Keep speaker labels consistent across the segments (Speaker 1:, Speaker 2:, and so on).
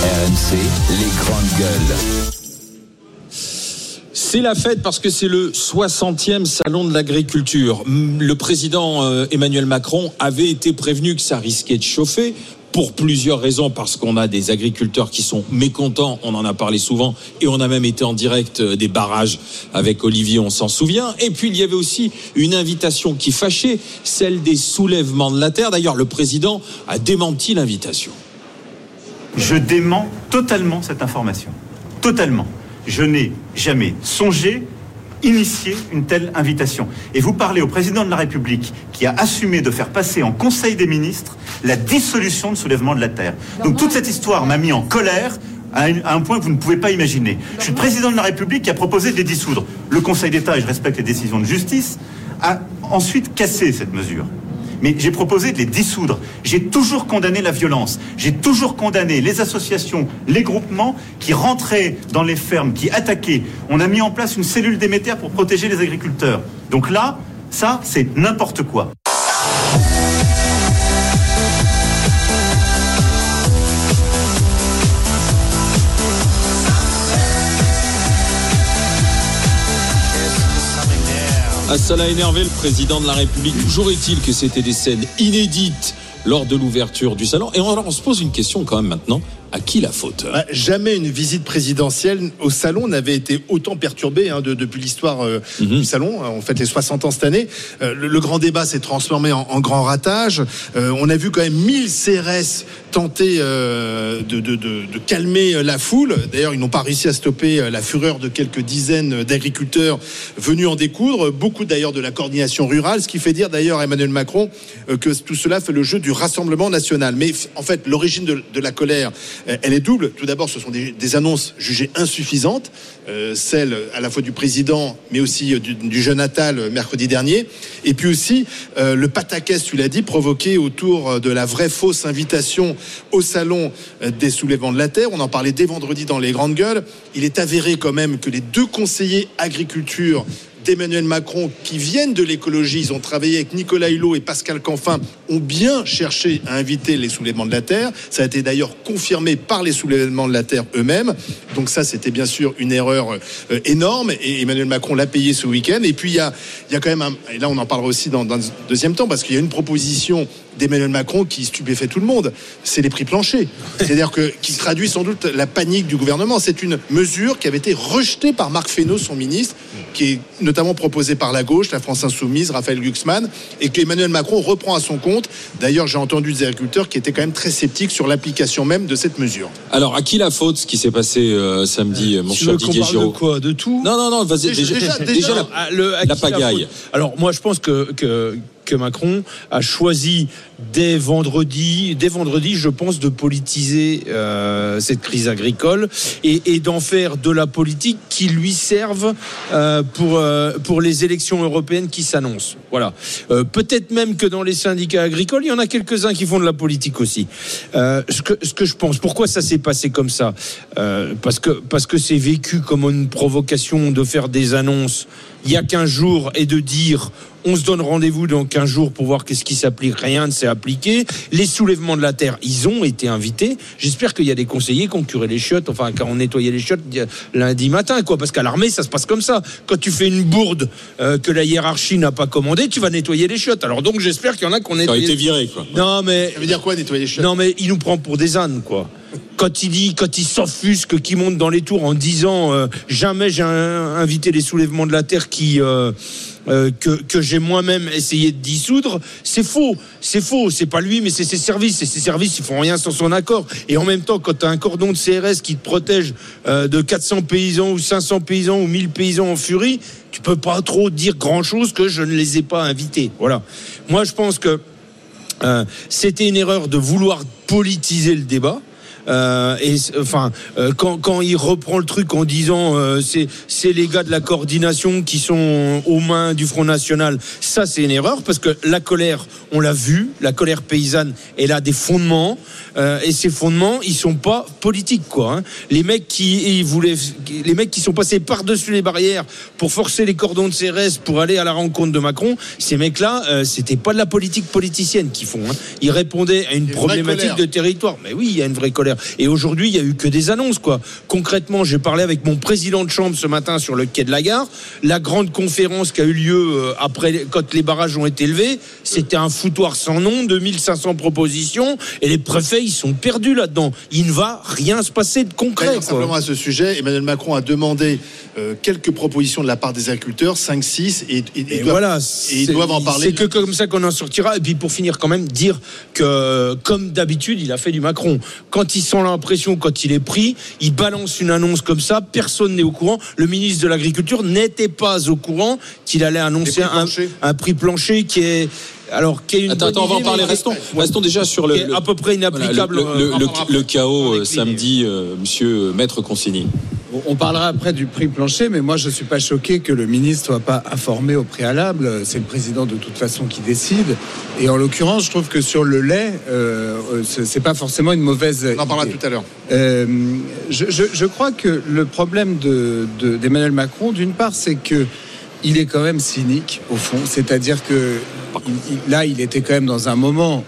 Speaker 1: RMC, les grandes gueules.
Speaker 2: C'est la fête parce que c'est le 60e salon de l'agriculture. Le président euh, Emmanuel Macron avait été prévenu que ça risquait de chauffer pour plusieurs raisons, parce qu'on a des agriculteurs qui sont mécontents, on en a parlé souvent, et on a même été en direct euh, des barrages avec Olivier, on s'en souvient. Et puis il y avait aussi une invitation qui fâchait, celle des soulèvements de la terre. D'ailleurs, le président a démenti l'invitation.
Speaker 3: Je dément totalement cette information. Totalement. Je n'ai jamais songé initier une telle invitation. Et vous parlez au président de la République qui a assumé de faire passer en Conseil des ministres la dissolution de soulèvement de la Terre. Donc toute cette histoire m'a mis en colère à un, point que vous ne pouvez pas imaginer. Je suis le président de la République qui a proposé de les dissoudre. Le Conseil d'État, et je respecte les décisions de justice, a ensuite cassé cette mesure mais j'ai proposé de les dissoudre. J'ai toujours condamné la violence. J'ai toujours condamné les associations, les groupements qui rentraient dans les fermes, qui attaquaient. On a mis en place une cellule d'émetteurs pour protéger les agriculteurs. Donc là, ça, c'est n'importe quoi.
Speaker 2: Ah, ça l'a énervé le président de la République. Toujours est-il que c'était des scènes inédites lors de l'ouverture du salon? Et on, on se pose une question quand même maintenant à qui la faute?
Speaker 4: Bah, Jamais une visite présidentielle au salon n'avait été autant perturbée hein, depuis l'histoire euh, mhm. du salon. On fête les 60 ans cette année. Euh, le, grand débat s'est transformé en, grand ratage. Euh, on a vu quand même 1000 CRS tenter de, de, calmer la foule. D'ailleurs, ils n'ont pas réussi à stopper la fureur de quelques dizaines d'agriculteurs venus en découdre. Beaucoup d'ailleurs de la coordination rurale, ce qui fait dire d'ailleurs à Emmanuel Macron que tout cela fait le jeu du Rassemblement national. Mais en fait, l'origine de la colère, euh, elle est double. Tout d'abord, ce sont des, annonces jugées insuffisantes, euh, celles à la fois du président, mais aussi euh, du, jeune mercredi dernier. Et puis aussi le pataquès, tu l'as dit, provoqué autour de la vraie fausse invitation au salon des soulèvements de la terre. On en parlait dès vendredi dans les grandes gueules. Il est avéré quand même que les deux conseillers agriculture d'Emmanuel Macron qui viennent de l'écologie, ils ont travaillé avec Nicolas Hulot et Pascal Canfin, ont bien cherché à inviter les soulèvements de la Terre. Ça a été d'ailleurs confirmé par les soulèvements de la Terre eux-mêmes. Donc ça, c'était bien sûr une erreur euh, énorme et Emmanuel Macron l'a payé ce week-end. Et puis il y a, y a quand même, un, et là on en parlera aussi dans, dans un deuxième temps, parce qu'il y a une proposition d'Emmanuel Macron qui stupéfait tout le monde. C'est les prix planchers. C'est-à-dire que qui traduit sans doute la panique du gouvernement. C'est une mesure qui avait été rejetée par Marc Fesneau, son ministre, qui est notamment proposée par la gauche, la France Insoumise, Raphaël Glucksmann, et qu'Emmanuel Macron reprend à son compte. D'ailleurs, j'ai entendu des agriculteurs qui étaient quand même très sceptiques sur l'application même de cette mesure.
Speaker 2: Alors, à qui la faute ce qui s'est passé euh, samedi, euh, mon cher Didier Giraud
Speaker 5: De quoi? De tout?
Speaker 2: Non, non, non, vas-y. Déjà, déjà, la, ah, la pagaille.
Speaker 5: Alors, moi, je pense que, que que Macron a choisi dès vendredi, dès vendredi, je pense, de politiser euh, cette crise agricole et, d'en faire de la politique qui lui serve euh, pour euh, pour les élections européennes qui s'annoncent. Voilà. Peut-être même que dans les syndicats agricoles, il y en a quelques-uns qui font de la politique aussi. ce que ce que je pense. Pourquoi ça s'est passé comme ça? Parce que parce que c'est vécu comme une provocation de faire des annonces il y a 15 jours et de dire on se donne rendez-vous dans 15 jours pour voir qu'est-ce qui s'applique. Rien ne s'est appliqué. Les soulèvements de la terre, ils ont été invités. J'espère qu'il y a des conseillers qui ont curé les chiottes, enfin, qui ont nettoyé les chiottes lundi matin, quoi. Parce qu'à l'armée, ça se passe comme ça. Quand tu fais une bourde euh, que la hiérarchie n'a pas commandée, tu vas nettoyer les chiottes. Alors donc, j'espère qu'il y en a qui ont
Speaker 2: été viré, quoi.
Speaker 5: Non, mais.
Speaker 4: Ça veut dire quoi, nettoyer les chiottes?
Speaker 5: Non, mais il nous prend pour des ânes, quoi quand il dit, quand il s'offusque, qu'il monte dans les tours en disant euh, jamais j'ai invité les soulèvements de la terre qui euh, euh, que, j'ai moi-même essayé de dissoudre, c'est faux. C'est faux. C'est pas lui, mais c'est ses services. Et ses services, ils font rien sans son accord. Et en même temps, quand tu as un cordon de CRS qui te protège de 400 paysans ou 500 paysans ou 1000 paysans en furie, tu peux pas trop dire grand-chose que je ne les ai pas invités. Voilà. Moi, je pense que c'était une erreur de vouloir politiser le débat. Euh, et enfin, euh, quand, quand il reprend le truc en disant euh, c'est les gars de la coordination qui sont aux mains du Front National, ça c'est une erreur parce que la colère, on l'a vu, la colère paysanne, elle a des fondements et ces fondements, ils sont pas politiques quoi. hein. Les mecs qui ils voulaient, les mecs qui sont passés par dessus les barrières pour forcer les cordons de CRS pour aller à la rencontre de Macron, ces mecs-là, euh, c'était pas de la politique politicienne qu'ils font. hein. Ils répondaient à une problématique de territoire. Mais oui, il y a une vraie colère. Et aujourd'hui, il y a eu que des annonces, quoi. Concrètement, j'ai parlé avec mon président de chambre ce matin sur le quai de la gare. La grande conférence qui a eu lieu euh, après, quand les barrages ont été levés, c'était un foutoir sans nom, 2500 propositions, et les préfets, ils sont perdus là-dedans. Il ne va rien se passer de concret, quoi.
Speaker 4: simplement à ce sujet, Emmanuel Macron a demandé euh, quelques propositions de la part des agriculteurs, 5-6, et, et-
Speaker 5: Et
Speaker 4: ils doivent-
Speaker 5: voilà,
Speaker 4: et ils doivent en parler.
Speaker 5: C'est que comme ça qu'on en sortira. Et puis pour finir, quand même, dire que, comme d'habitude, il a fait du Macron. Quand il sent l'impression, quand il est pris, il balance une annonce comme ça, personne n'est au courant. Le ministre de l'Agriculture n'était pas au courant qu'il allait annoncer un prix plancher qui est. Alors, qui est une
Speaker 2: Attends,
Speaker 5: bonne
Speaker 2: attends, on va en parler. Restons, restons déjà sur le,
Speaker 5: qui est
Speaker 2: le-
Speaker 5: à peu près
Speaker 2: voilà, le,
Speaker 5: inapplicable.
Speaker 2: le-
Speaker 5: euh,
Speaker 2: le- le- chaos euh, samedi, euh, monsieur Maître Consigny.
Speaker 6: On parlera après du prix plancher, mais moi je suis pas choqué que le ministre soit pas informé au préalable. C'est le président de toute façon qui décide. Et en l'occurrence, je trouve que sur le lait, euh, euh, c'est pas forcément une mauvaise.
Speaker 4: On en parlera
Speaker 6: idée.
Speaker 4: tout à l'heure.
Speaker 6: Euh, je, je- je crois que le problème de- de- d'Emmanuel Macron, d'une part, c'est que il est quand même cynique au fond. C'est-à-dire que là, il était quand même dans un moment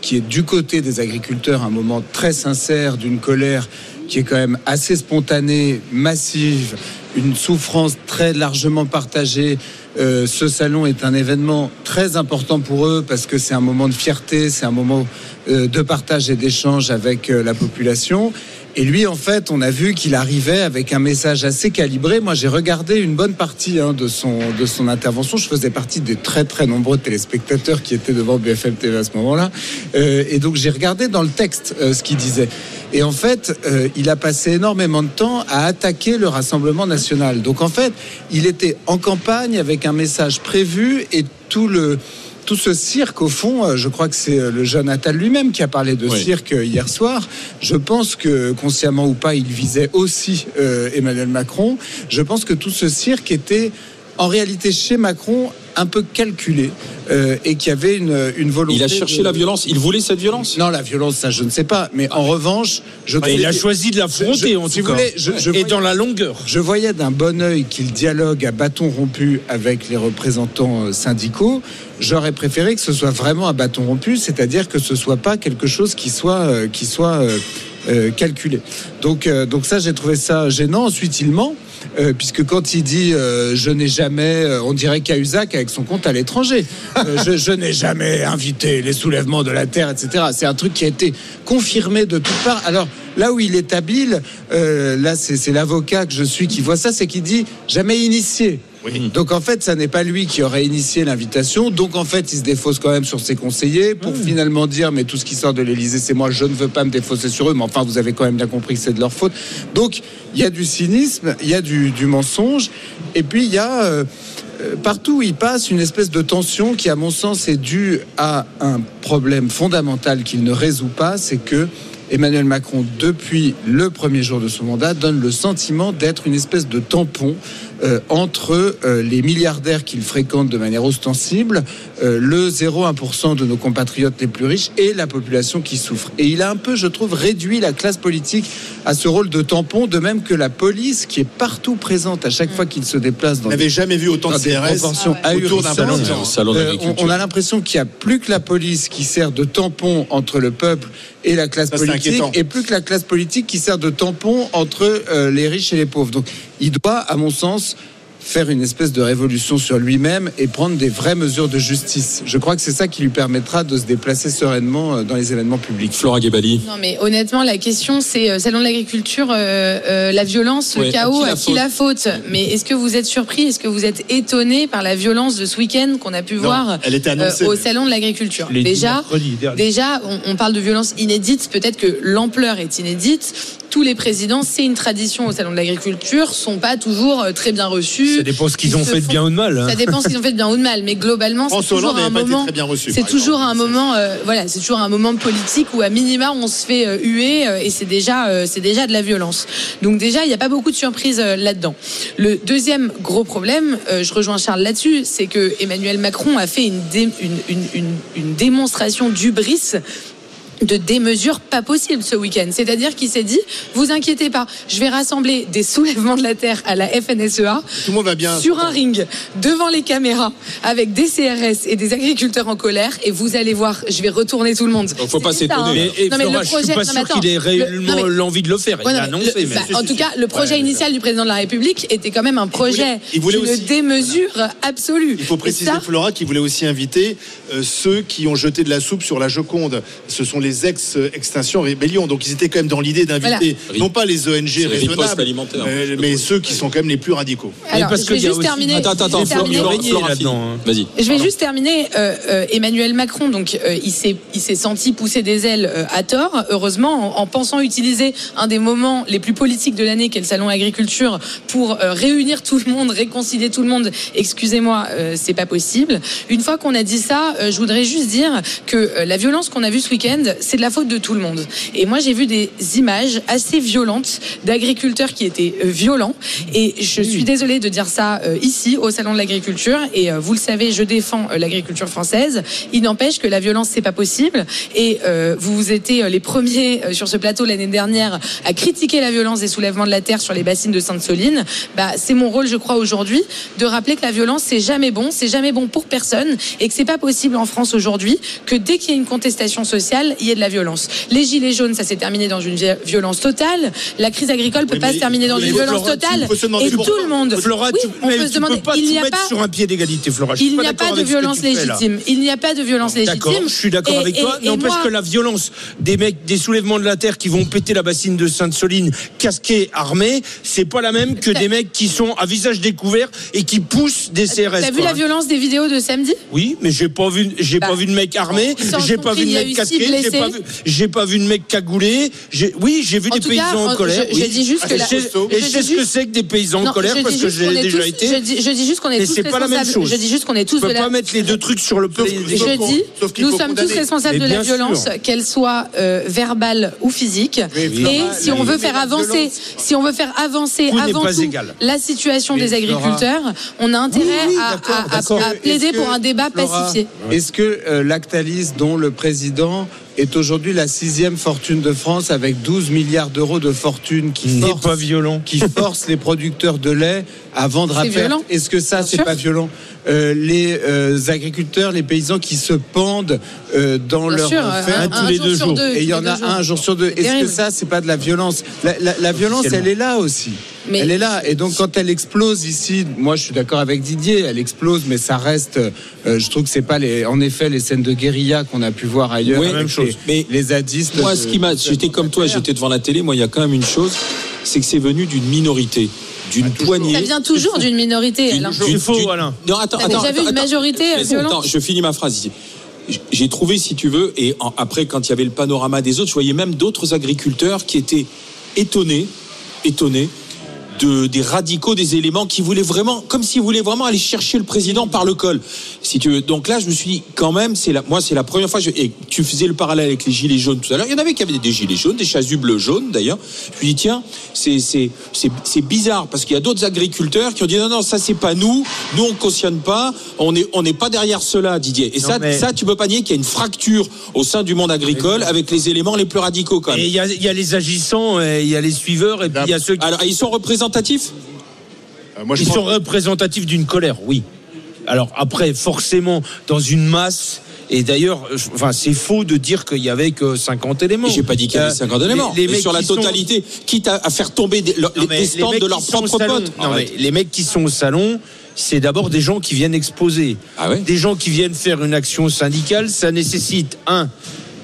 Speaker 6: qui est du côté des agriculteurs, un moment très sincère d'une colère qui est quand même assez spontanée, massive, une souffrance très largement partagée. Euh, ce salon est un événement très important pour eux parce que c'est un moment de fierté, c'est un moment euh, de partage et d'échange avec euh, la population. Et lui, en fait, on a vu qu'il arrivait avec un message assez calibré. Moi, j'ai regardé une bonne partie hein, de, son, de son intervention. Je faisais partie des très, très nombreux téléspectateurs qui étaient devant BFM TV à ce moment-là. Euh, et donc, j'ai regardé dans le texte euh, ce qu'il disait. Et en fait, euh, il a passé énormément de temps à attaquer le Rassemblement national. Donc, en fait, il était en campagne avec un message prévu et tout le tout ce cirque, au fond, euh, je crois que c'est euh, le jeune Attal lui-même qui a parlé de
Speaker 2: Oui.
Speaker 6: cirque euh, hier soir. Je pense que, consciemment ou pas, il visait aussi euh, Emmanuel Macron. Je pense que tout ce cirque était, en réalité, chez Macron, un peu calculé euh, et qu'il y avait une, une volonté.
Speaker 2: Il a cherché
Speaker 6: de-
Speaker 2: la violence. Il voulait cette violence.
Speaker 6: Non, la violence, ça, je ne sais pas. Mais en revanche, je
Speaker 5: Bah, il a choisi de l'affronter, en
Speaker 6: si
Speaker 5: tout
Speaker 6: vous
Speaker 5: cas.
Speaker 6: voulez, je- je
Speaker 5: Et
Speaker 6: voyais-
Speaker 5: dans la longueur.
Speaker 6: je voyais d'un bon œil qu'il dialogue à bâton rompu avec les représentants euh, syndicaux. J'aurais préféré que ce soit vraiment à bâton rompu, c'est-à-dire que ce soit pas quelque chose qui soit euh, qui soit euh, calculé. Donc euh, donc ça j'ai trouvé ça gênant. Ensuite il ment. euh, puisque quand il dit euh, je n'ai jamais, euh, on dirait Cahuzac avec son compte à l'étranger, Euh, je, je n'ai jamais invité les soulèvements de la terre, etc. C'est un truc qui a été confirmé de toutes parts. Alors là où il est habile, euh, là c'est l'avocat que je suis qui voit ça, c'est qu'il dit jamais initié. Donc en fait, ça n'est pas lui qui aurait initié l'invitation. Donc en fait, il se défausse quand même sur ses conseillers pour finalement dire mais tout ce qui sort de l'Élysée, c'est moi, je ne veux pas me défausser sur eux. Mais enfin, vous avez quand même bien compris que c'est de leur faute. Donc il y a du cynisme, il y a du, du mensonge, et puis il y a euh, euh, partout où il passe une espèce de tension qui, à mon sens, est due à un problème fondamental qu'il ne résout pas, c'est que Emmanuel Macron, depuis le premier jour de son mandat, donne le sentiment d'être une espèce de tampon entre euh, les milliardaires qu'il fréquente de manière ostensible, euh, le 0,1% de nos compatriotes les plus riches et la population qui souffre. Et il a un peu, je trouve, réduit la classe politique à ce rôle de tampon, de même que la police qui est partout présente à chaque fois qu'il se déplace dans
Speaker 4: On n'avait jamais vu autant de CRS
Speaker 6: proportions
Speaker 4: autour d'un
Speaker 2: salon
Speaker 6: Euh, on, a l'impression qu'il n'y a plus que la police qui sert de tampon entre le peuple et la classe
Speaker 4: Ça, c'est
Speaker 6: politique,
Speaker 4: inquiétant.
Speaker 6: et plus que la classe politique qui sert de tampon entre euh, les riches et les pauvres. Donc, il doit, à mon sens, faire une espèce de révolution sur lui-même et prendre des vraies mesures de justice. Je crois que c'est ça qui lui permettra de se déplacer sereinement euh, dans les événements publics.
Speaker 2: Flora Gebali.
Speaker 7: Non, mais honnêtement, la question, c'est euh, salon de l'agriculture, euh, euh, la violence, le
Speaker 2: Ouais,
Speaker 7: chaos,
Speaker 2: à
Speaker 7: à
Speaker 2: qui
Speaker 7: qui,
Speaker 2: la
Speaker 7: la faute? Mais est-ce que vous êtes surpris Est-ce que vous êtes étonné par la violence de ce week-end qu'on a pu
Speaker 4: Non,
Speaker 7: voir
Speaker 4: elle était
Speaker 7: euh,
Speaker 4: annoncée.
Speaker 7: au salon de l'agriculture? Déjà. Déjà, on, on parle de violence inédite. Peut-être que l'ampleur est inédite. Tous les présidents, c'est une tradition au salon de l'agriculture, sont pas toujours euh, très bien reçus. Reçu.
Speaker 5: Ça dépend ce qu'ils ont fait de bien ou de mal. hein.
Speaker 7: Ça dépend ce qu'ils ont fait de bien ou de mal, mais globalement, c'est toujours un moment. C'est toujours un moment, voilà, c'est toujours un moment politique où à minima on se fait euh, huer euh, et c'est déjà, euh, c'est déjà de la violence. Donc déjà, il n'y a pas beaucoup de surprises là-dedans. Le deuxième gros problème, je rejoins Charles là-dessus, c'est que Emmanuel Macron a fait une, dé- une, une, une, une démonstration d'ubris de démesure pas possible ce week-end. C'est-à-dire qu'il s'est dit, vous inquiétez pas, je vais rassembler des soulèvements de la terre à la FNSEA
Speaker 4: Tout le monde va bien.
Speaker 7: sur un ring devant les caméras avec des CRS et des agriculteurs en colère et vous allez voir, je vais retourner tout le monde.
Speaker 2: Donc, faut pas s'étonner.
Speaker 7: hein. Non, mais le
Speaker 5: Flora, je suis
Speaker 7: projet-
Speaker 5: pas
Speaker 7: non, mais
Speaker 5: sûr
Speaker 7: attends,
Speaker 5: qu'il ait
Speaker 7: le-
Speaker 5: réellement l'envie de le faire. Il annoncé,
Speaker 7: le-
Speaker 5: mais
Speaker 7: bah, en tout cas, le projet initial du président de la République était quand même un projet
Speaker 4: il voulait aussi-
Speaker 7: démesure absolue.
Speaker 4: Il faut préciser,
Speaker 7: ça,
Speaker 4: Flora, qu'il voulait aussi inviter euh, ceux qui ont jeté de la soupe sur la Joconde. Ce sont les ex-extinction rébellion. Donc ils étaient quand même dans l'idée d'inviter
Speaker 2: Voilà.
Speaker 4: non pas les ONG raisonnables, euh, mais ceux qui sont quand même les plus radicaux.
Speaker 7: Alors,
Speaker 5: parce
Speaker 7: je vais juste terminer.
Speaker 2: Attends, attends, Florent, Florent,
Speaker 5: hein.
Speaker 2: Vas-y.
Speaker 7: Je vais juste terminer. euh, euh, Emmanuel Macron, donc euh, il s'est il s'est senti pousser des ailes euh, à tort. Heureusement, en, en pensant utiliser un des moments les plus politiques de l'année, qu'est le salon agriculture, pour euh, réunir tout le monde, réconcilier tout le monde. Excusez-moi, euh, c'est pas possible. Une fois qu'on a dit ça, euh, je voudrais juste dire que euh, la violence qu'on a vue ce week-end, c'est de la faute de tout le monde. Et moi, j'ai vu des images assez violentes d'agriculteurs qui étaient euh, violents. Et je suis désolée de dire ça euh, ici, au Salon de l'Agriculture. Et euh, vous le savez, je défends euh, l'agriculture française. Il n'empêche que la violence, c'est pas possible. Et euh, vous étiez les premiers sur ce plateau l'année dernière à critiquer la violence des soulèvements de la terre sur les bassines de Sainte-Soline. Bah, c'est mon rôle, je crois, aujourd'hui, de rappeler que la violence, c'est jamais bon, c'est jamais bon pour personne, et que c'est pas possible en France aujourd'hui que dès qu'il y a une contestation sociale, il y ait de la violence. Les gilets jaunes, ça s'est terminé dans une vi- violence totale. La crise agricole peut
Speaker 4: Oui,
Speaker 7: pas se terminer dans une
Speaker 4: Flora,
Speaker 7: violence
Speaker 4: tu-
Speaker 7: totale. Et tout le monde.
Speaker 5: Flora,
Speaker 7: Oui,
Speaker 5: tu,
Speaker 7: on peut se demander. il n'y a
Speaker 5: mettre
Speaker 7: pas.
Speaker 5: sur un pied d'égalité, Flora.
Speaker 7: Il n'y a
Speaker 5: d'accord
Speaker 7: pas de violence légitime. Il n'y a pas de violence
Speaker 5: D'accord,
Speaker 7: légitime.
Speaker 5: je suis d'accord avec toi. N'empêche que la violence des mecs, des soulèvements de la terre qui vont péter la bassine de Sainte-Soline, casqués, armés, c'est pas la même que des mecs qui sont à visage découvert et qui poussent des CRS.
Speaker 7: T'as vu la violence des vidéos de samedi?
Speaker 5: Oui, mais j'ai pas vu, j'ai
Speaker 7: Bah,
Speaker 5: pas vu de mec armé, j'ai pas vu de mec casqué, j'ai
Speaker 7: blessés.
Speaker 5: pas vu, j'ai pas vu de mec cagoulé. J'ai, oui, j'ai vu
Speaker 7: En
Speaker 5: des paysans
Speaker 7: cas,
Speaker 5: en
Speaker 7: en-
Speaker 5: colère.
Speaker 7: je- je
Speaker 5: oui.
Speaker 7: dis juste que la-
Speaker 5: je sais-
Speaker 7: je
Speaker 5: et je
Speaker 7: dis
Speaker 5: sais ce que c'est que des paysans en colère
Speaker 7: je
Speaker 5: parce que j'ai déjà
Speaker 7: tous-
Speaker 5: été.
Speaker 7: Je dis, je dis juste qu'on est
Speaker 5: Mais
Speaker 7: tous
Speaker 5: c'est pas la même chose.
Speaker 7: Je dis juste qu'on est tous
Speaker 5: Tu
Speaker 7: de
Speaker 5: peux
Speaker 7: la.
Speaker 5: pas mettre les deux trucs sur le
Speaker 4: Sauf-
Speaker 7: Je dis, nous sommes tous responsables de la violence, qu'elle soit euh, verbale ou physique. Et si on veut faire avancer, si on veut faire avancer avant tout la situation des agriculteurs, on a intérêt à- plaider pour un débat pacifié.
Speaker 6: Est-ce que euh, Lactalis, dont le président est aujourd'hui la sixième fortune de France avec 12 milliards d'euros de fortune qui
Speaker 5: n'est
Speaker 6: force,
Speaker 5: pas violent.
Speaker 6: qui force les producteurs de lait à vendre à
Speaker 7: C'est
Speaker 6: perte
Speaker 7: violent.
Speaker 6: Est-ce que ça, c'est pas violent? Euh, Les euh, agriculteurs, les paysans qui se pendent euh, dans
Speaker 7: Bien
Speaker 6: leur
Speaker 7: sûr, un,
Speaker 5: tous
Speaker 7: un
Speaker 5: les
Speaker 7: jour
Speaker 5: deux jours.
Speaker 7: deux.
Speaker 6: et il y en a
Speaker 7: jours.
Speaker 6: un jour sur deux. Est-ce que ça, c'est pas de la violence? La, la- la violence, elle est là aussi.
Speaker 7: Mais-
Speaker 6: Elle est là. Et donc, quand elle explose ici, moi, je suis d'accord avec Didier, elle explose, mais ça reste. euh, je trouve que c'est pas les, en effet, les scènes de guérilla qu'on a pu voir ailleurs.
Speaker 2: Oui,
Speaker 6: avec
Speaker 2: même chose.
Speaker 6: Les,
Speaker 2: Mais
Speaker 6: les zadistes.
Speaker 2: Moi, ce qui m'a, j'étais comme toi, j'étais devant la télé. Moi, il y a quand même une chose, c'est que c'est venu d'une minorité, d'une poignée.
Speaker 7: Ça vient toujours d'une minorité. Alain.
Speaker 5: C'est faux, Alain.
Speaker 2: Non, attends,
Speaker 7: T'as
Speaker 2: attends,
Speaker 7: déjà vu
Speaker 2: attends,
Speaker 7: une majorité,
Speaker 2: Attends, je finis ma phrase ici. J'ai trouvé, si tu veux, et en- après, quand il y avait le panorama des autres, je voyais même d'autres agriculteurs qui étaient étonnés, étonnés de, des radicaux, des éléments qui voulaient vraiment, comme s'ils voulaient vraiment aller chercher le président par le col. Si tu veux. Donc là, je me suis dit, quand même, c'est la, moi, c'est la première fois, je- et tu faisais le parallèle avec les gilets jaunes tout à l'heure. Il y en avait qui avaient des gilets jaunes, des chasubles jaunes d'ailleurs. Je me dis, tiens, c'est, c'est, c'est, c'est bizarre parce qu'il y a d'autres agriculteurs qui ont dit, non, non, ça, c'est pas nous. Nous, on cautionne pas. On est, on n'est pas derrière cela, Didier. Et
Speaker 5: Non,
Speaker 2: ça,
Speaker 5: mais-
Speaker 2: ça, tu peux pas nier qu'il y a une fracture au sein du monde agricole avec les éléments les plus radicaux, quand
Speaker 5: Et
Speaker 2: même.
Speaker 5: il y a, y a les agissants, et il y a les suiveurs, et puis il y a ceux qui
Speaker 2: Alors, ils sont représentatifs?
Speaker 4: Euh, moi, je
Speaker 5: Ils
Speaker 4: pense-
Speaker 5: sont représentatifs d'une colère, oui. Alors après, forcément, dans une masse. Et d'ailleurs, enfin, c'est faux de dire qu'il y avait que 50 éléments.
Speaker 2: J'ai pas dit qu'il y avait
Speaker 5: Euh,
Speaker 2: 50 éléments.
Speaker 5: les- les
Speaker 2: mais
Speaker 5: mecs
Speaker 2: sur la
Speaker 5: sont-
Speaker 2: totalité, quitte à, à faire tomber des, le-
Speaker 5: Non, mais
Speaker 2: des stands
Speaker 5: mecs
Speaker 2: de leurs propres
Speaker 5: salon-
Speaker 2: potes.
Speaker 5: Non, mais
Speaker 2: Arrête.
Speaker 5: les mecs qui sont au salon, c'est d'abord des gens qui viennent exposer.
Speaker 2: Ah ouais
Speaker 5: Des gens qui viennent faire une action syndicale, ça nécessite un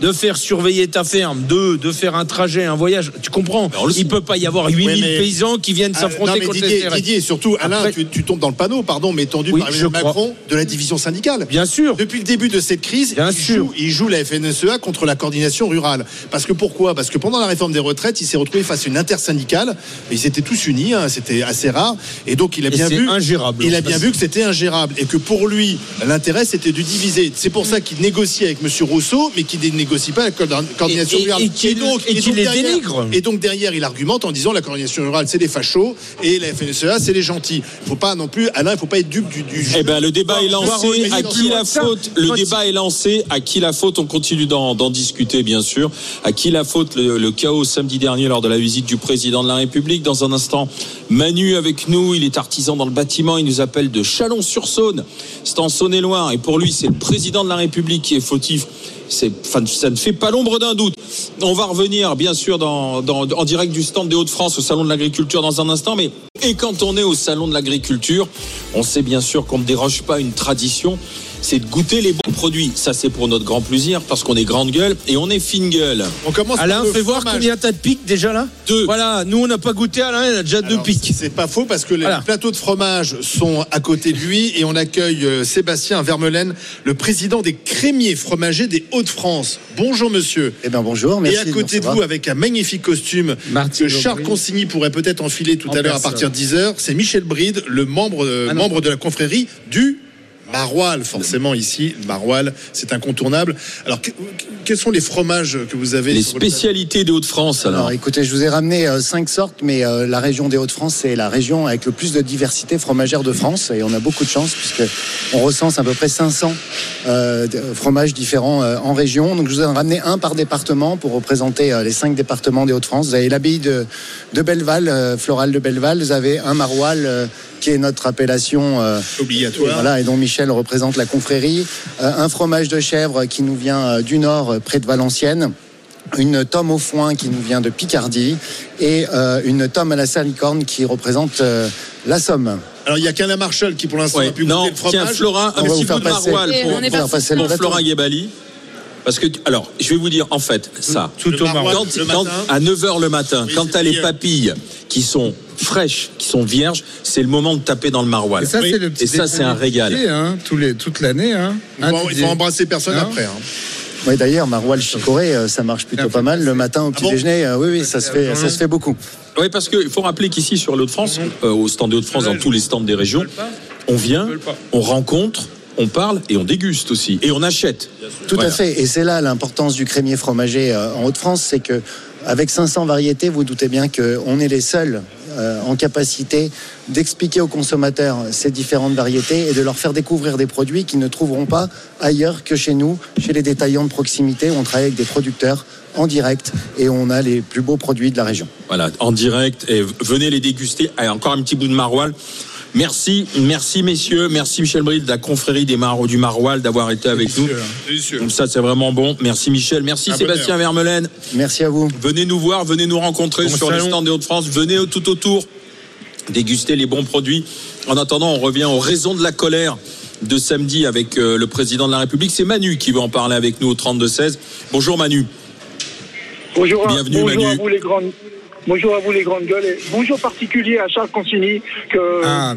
Speaker 5: de faire surveiller ta ferme, deux, de faire un trajet, un voyage. Tu comprends? Il peut pas y avoir 8000
Speaker 4: Oui, mais-
Speaker 5: paysans qui viennent
Speaker 4: Ah,
Speaker 5: s'affronter contre
Speaker 4: Didier,
Speaker 5: les.
Speaker 4: Didier, surtout, Alain,
Speaker 5: Après-
Speaker 4: tu, tu tombes dans le panneau, pardon, mais tendu
Speaker 5: Oui,
Speaker 4: par
Speaker 5: crois.
Speaker 4: Macron de la division syndicale.
Speaker 5: Bien sûr.
Speaker 4: Depuis le début de cette crise,
Speaker 5: Bien
Speaker 4: il,
Speaker 5: sûr.
Speaker 4: Joue, il joue la FNSEA contre la coordination rurale. Parce que pourquoi? Parce que pendant la réforme des retraites, il s'est retrouvé face à une intersyndicale. Ils étaient tous unis, hein, c'était assez rare. Et donc il a
Speaker 5: Et
Speaker 4: bien vu.
Speaker 5: ingérable.
Speaker 4: Il a bien vu que c'était ingérable et que pour lui, l'intérêt c'était de diviser. C'est pour ça qu'il négocie avec M. Rousseau, mais qu'il ne négocie pas avec la coordination
Speaker 5: Et- et-
Speaker 4: rurale.
Speaker 5: et et qu'il
Speaker 4: donc
Speaker 5: les
Speaker 4: derrière-
Speaker 5: dénigre.
Speaker 4: Et donc derrière, il argumente en disant la coordination rurale c'est les fachos et la FNSEA c'est les gentils. Il faut pas non plus, Alain, il faut pas être dupe du. du
Speaker 2: Eh ben, le débat est lancé. À qui la faute Le débat est lancé. À qui la faute On continue d'en d'en discuter, bien sûr. À qui la faute le, le chaos samedi dernier lors de la visite du président de la République Dans un instant, Manu avec nous. Il est artisan dans le bâtiment. Il nous appelle de Chalon-sur-Saône. C'est en Saône-et-Loire. Et pour lui, c'est le président de la République qui est fautif. Ça ne fait pas l'ombre d'un doute. On va revenir, bien sûr, en direct du stand des Hauts-de-France au Salon de l'Agriculture dans un instant. Mais et quand on est au Salon de l'Agriculture, on sait bien sûr qu'on ne déroge pas une tradition. C'est de goûter les bons produits. Ça, c'est pour notre grand plaisir parce qu'on est grande gueule et on est fine gueule.
Speaker 4: On commence
Speaker 5: Alain, fais voir combien t'as de pics déjà là
Speaker 2: Deux.
Speaker 5: Voilà, nous on n'a pas goûté, Alain, il a déjà deux pics.
Speaker 4: C'est pas faux parce que les
Speaker 5: Voilà.
Speaker 4: plateaux de fromage sont à côté de lui et on accueille euh, Sébastien Vermelaine, le président des crémiers fromagers des Hauts-de-France. Bonjour monsieur.
Speaker 8: Eh bien bonjour, merci.
Speaker 4: et à côté de vous, avec un magnifique costume que Charles
Speaker 6: Aubry.
Speaker 4: Consigny pourrait peut-être enfiler tout
Speaker 6: En
Speaker 4: à l'heure à partir de 10h, c'est Michel Bride, le membre, euh,
Speaker 6: Ah
Speaker 4: membre de la confrérie du Maroilles, forcément ici, le Maroilles, c'est incontournable. Alors, que- quels sont les fromages que vous avez
Speaker 2: Les spécialités des Hauts-de-France, alors.
Speaker 8: Alors écoutez, je vous ai ramené euh, cinq sortes, mais euh, la région des Hauts-de-France, c'est la région avec le plus de diversité fromagère de France, et on a beaucoup de chance puisque on recense à peu près 500 euh, fromages différents euh, en région. Donc je vous ai ramené un par département pour représenter euh, les cinq départements des Hauts-de-France. Vous avez l'abbaye de, de Belleval, euh, florale de Belleval. Vous avez un maroilles euh, qui est notre appellation. euh,
Speaker 4: Obligatoire.
Speaker 8: Voilà, et dont Michel représente la confrérie. Euh, un fromage de chèvre qui nous vient euh, du nord, euh, près de Valenciennes. Une tome au foin qui nous vient de Picardie. Et euh, une tome à la salicorne qui représente euh, la Somme.
Speaker 4: Alors, il y a qu'Alain Marshall qui, pour l'instant,
Speaker 2: Ouais.
Speaker 4: a pu
Speaker 2: Non,
Speaker 4: goûter le fromage.
Speaker 2: tiens, Florin,
Speaker 8: On
Speaker 2: un
Speaker 8: va
Speaker 2: petit
Speaker 8: vous faire
Speaker 2: bout de
Speaker 8: passer.
Speaker 2: maroilles pour,
Speaker 7: on
Speaker 8: Pour passer le
Speaker 2: pour Guébali. Parce que, alors, je vais vous dire, en fait, ça.
Speaker 5: Tout
Speaker 4: Le
Speaker 5: au
Speaker 4: maroilles,
Speaker 5: marron.
Speaker 2: Quand,
Speaker 4: le
Speaker 2: quand-
Speaker 4: matin.
Speaker 2: à 9h le matin,
Speaker 4: Oui,
Speaker 2: quand tu as les papilles qui sont fraîches, qui sont vierges, c'est le moment de taper dans le maroilles.
Speaker 6: Et ça,
Speaker 4: Oui.
Speaker 6: c'est le petit
Speaker 2: Et ça, c'est un régal.
Speaker 6: Hein, tous les, toute l'année. Hein.
Speaker 4: Il
Speaker 6: Hein,
Speaker 4: faut, il faut embrasser personne
Speaker 6: Non.
Speaker 4: après. hein.
Speaker 8: Oui, d'ailleurs, maroilles chicorée, euh, ça marche plutôt pas mal. Le matin au petit
Speaker 4: bon
Speaker 8: déjeuner, euh, oui, oui, ça se fait, ça se fait beaucoup.
Speaker 2: Oui, parce qu'il faut rappeler qu'ici, sur les Hauts-de-France, euh, au stand des Hauts-de-France, dans tous les stands des régions, on vient, on rencontre, on parle et on déguste aussi. Et on achète.
Speaker 8: Tout
Speaker 2: Voilà.
Speaker 8: à fait. Et c'est là l'importance du crémier fromager euh, en Haute-France, c'est que avec 500 variétés, vous doutez bien qu'on est les seuls euh, en capacité d'expliquer aux consommateurs ces différentes variétés et de leur faire découvrir des produits qu'ils ne trouveront pas ailleurs que chez nous, chez les détaillants de proximité on travaille avec des producteurs en direct et on a les plus beaux produits de la région.
Speaker 2: Voilà, en direct. Et venez les déguster. Allez, encore un petit bout de maroilles. Merci, merci messieurs, merci Michel Bride de la confrérie des Mar du Maroilles d'avoir été avec nous. Comme ça, c'est vraiment bon. Merci Michel, merci Sébastien Vermelaine.
Speaker 8: Merci à vous.
Speaker 2: Venez nous voir, venez nous rencontrer
Speaker 5: Bon
Speaker 2: sur le
Speaker 5: salon.
Speaker 2: stand des Hauts-de-France. Venez tout autour déguster les bons produits. En attendant, on revient aux raisons de la colère de samedi avec euh, le président de la République. C'est Manu qui va en parler avec nous au 32-16. Bonjour Manu.
Speaker 9: Bonjour,
Speaker 2: Bienvenue,
Speaker 9: bonjour
Speaker 2: Manu.
Speaker 9: à vous les grandes. Bonjour à vous les grandes gueules. Et bonjour particulier à Charles Consigny que,
Speaker 6: Ah,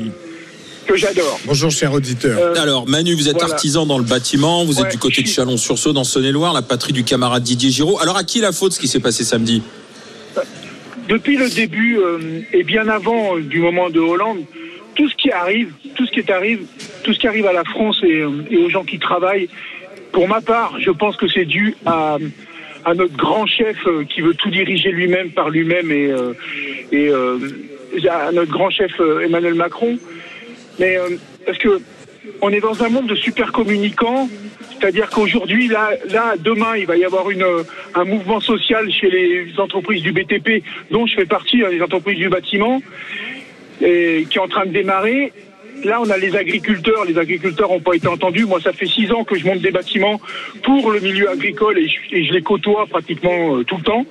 Speaker 9: que j'adore.
Speaker 6: bonjour, cher auditeur.
Speaker 9: Euh,
Speaker 2: Alors, Manu, vous êtes
Speaker 9: Voilà.
Speaker 2: artisan dans le bâtiment, vous êtes du côté de
Speaker 9: suis-
Speaker 2: Chalon-sur-Saône, dans Saône-et-Loire, la patrie du camarade Didier Giraud. Alors, à qui la faute ce qui s'est passé samedi?
Speaker 9: Depuis le début euh, et bien avant euh, du moment de Hollande, tout ce qui arrive, tout ce qui est arrive, tout ce qui arrive à la France et, euh, et aux gens qui travaillent, pour ma part, je pense que c'est dû à, à notre grand chef euh, qui veut tout diriger lui-même par lui-même et, euh, et euh, à notre grand chef Emmanuel Macron. Mais parce que on est dans un monde de super communicants, c'est-à-dire qu'aujourd'hui, là, là, demain, il va y avoir une, un mouvement social chez les entreprises du BTP, dont je fais partie, hein, les entreprises du bâtiment, et, qui est en train de démarrer. Là, on a les agriculteurs. Les agriculteurs n'ont pas été entendus. Moi, ça fait six ans que je monte des bâtiments pour le milieu agricole et je, les côtoie pratiquement euh, tout le temps.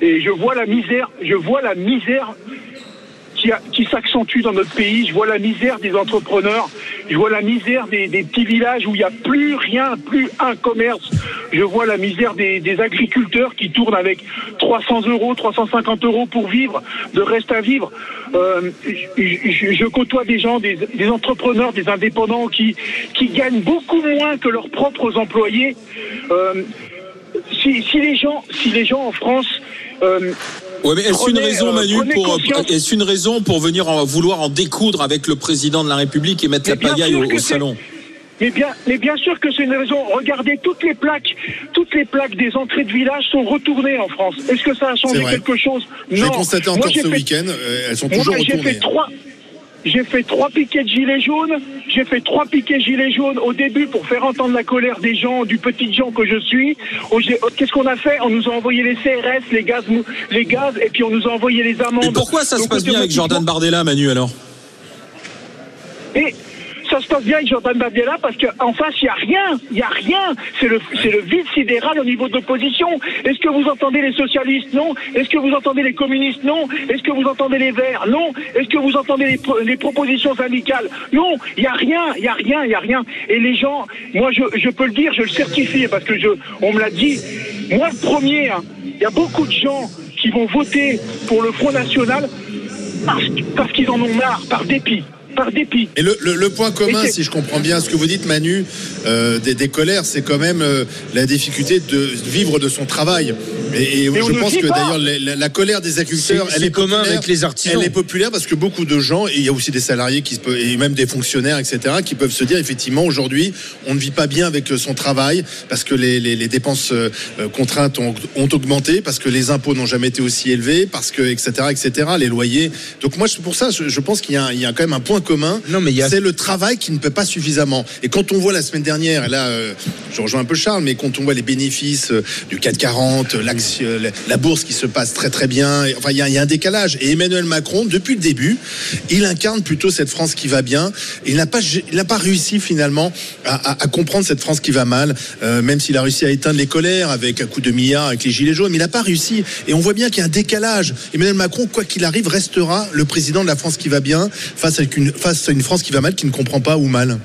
Speaker 9: Et je vois la misère. Je vois la misère qui, s'accentue dans notre pays. Je vois la misère des entrepreneurs. je vois la misère des, petits villages où il n'y a plus rien, plus un commerce. Je vois la misère des, agriculteurs qui tournent avec 300 euros, 350 euros pour vivre, de reste à vivre. Euh, je, côtoie des gens, des, entrepreneurs, des indépendants qui, gagnent beaucoup moins que leurs propres employés. Euh, si, si les gens, si les gens en France euh,
Speaker 2: Ouais, mais est-ce une raison,
Speaker 9: euh,
Speaker 2: Manu, pour
Speaker 9: conscience.
Speaker 2: est-ce une raison pour venir en, vouloir en découdre avec le président de la République et mettre
Speaker 9: Mais
Speaker 2: la pagaille au, salon
Speaker 9: Mais bien, mais bien sûr que c'est une raison. Regardez toutes les plaques, toutes les plaques des entrées de village sont retournées en France. Est-ce que ça a changé quelque chose? Non.
Speaker 4: constaté
Speaker 9: Moi,
Speaker 4: encore
Speaker 9: j'ai
Speaker 4: ce
Speaker 9: fait-
Speaker 4: week-end. euh, Elles sont
Speaker 9: Moi,
Speaker 4: toujours
Speaker 9: j'ai
Speaker 4: retournées.
Speaker 9: fait trois. J'ai fait trois piquets de gilets jaunes. J'ai fait trois piquets gilets jaunes au début pour faire entendre la colère des gens, du petit gens que je suis. Oh, Qu'est-ce qu'on a fait? On nous a envoyé les CRS, les gaz, les gaz, et puis on nous a envoyé les amendes.
Speaker 2: Et pourquoi ça se passe bien avec Jordan Bardella, Manu, alors?
Speaker 9: Et ça se passe bien avec Jordan Bardella parce qu'en face, il n'y a rien. Il n'y a rien. C'est le, c'est le vide sidéral au niveau de l'opposition. Est-ce que vous entendez les socialistes? Non. Est-ce que vous entendez les communistes? Non. Est-ce que vous entendez les Verts? Non. Est-ce que vous entendez les, les propositions syndicales? Non. Il n'y a rien. Il n'y a rien. Il n'y a rien. Et les gens, moi, je, je peux le dire, je le certifie parce que je, on me l'a dit. Moi, le premier, hein, il y a beaucoup de gens qui vont voter pour le Front National parce, parce qu'ils en ont marre, par dépit. Par dépit.
Speaker 4: Et le, le- le point commun, si je comprends bien ce que vous dites, Manu, euh, des, des colères, c'est quand même euh, la difficulté de vivre de son travail. Et, et je pense que d'ailleurs la, la- la colère des agriculteurs, elle est
Speaker 5: commun
Speaker 4: populaire.
Speaker 5: avec les artisans.
Speaker 4: Elle est populaire parce que beaucoup de gens, et il y a aussi des salariés qui se peuvent, et même des fonctionnaires, etc., qui peuvent se dire effectivement aujourd'hui, on ne vit pas bien avec son travail parce que les, les- les dépenses euh, contraintes ont, ont augmenté, parce que les impôts n'ont jamais été aussi élevés, parce que etc., etc., les loyers. Donc moi, c'est pour ça, je, je pense qu'il y, y a quand même un point commun.
Speaker 5: A-
Speaker 4: c'est le travail qui ne peut pas suffisamment. Et quand on voit la semaine dernière, et là, euh, je rejoins un peu Charles, mais quand on voit les bénéfices euh, du 440, euh, l'action- la, bourse qui se passe très très bien, et- enfin, il y, a- il y a un décalage. Et Emmanuel Macron, depuis le début, il incarne plutôt cette France qui va bien. Il n'a pas, il n'a pas réussi finalement à, à- à comprendre cette France qui va mal, euh, même s'il a réussi à éteindre les colères avec un coup de milliard, avec les gilets jaunes, mais il n'a pas réussi. Et on voit bien qu'il y a un décalage. Emmanuel Macron, quoi qu'il arrive, restera le président de la France qui va bien face à une, face à une France qui va mal, qui ne comprend pas où mal.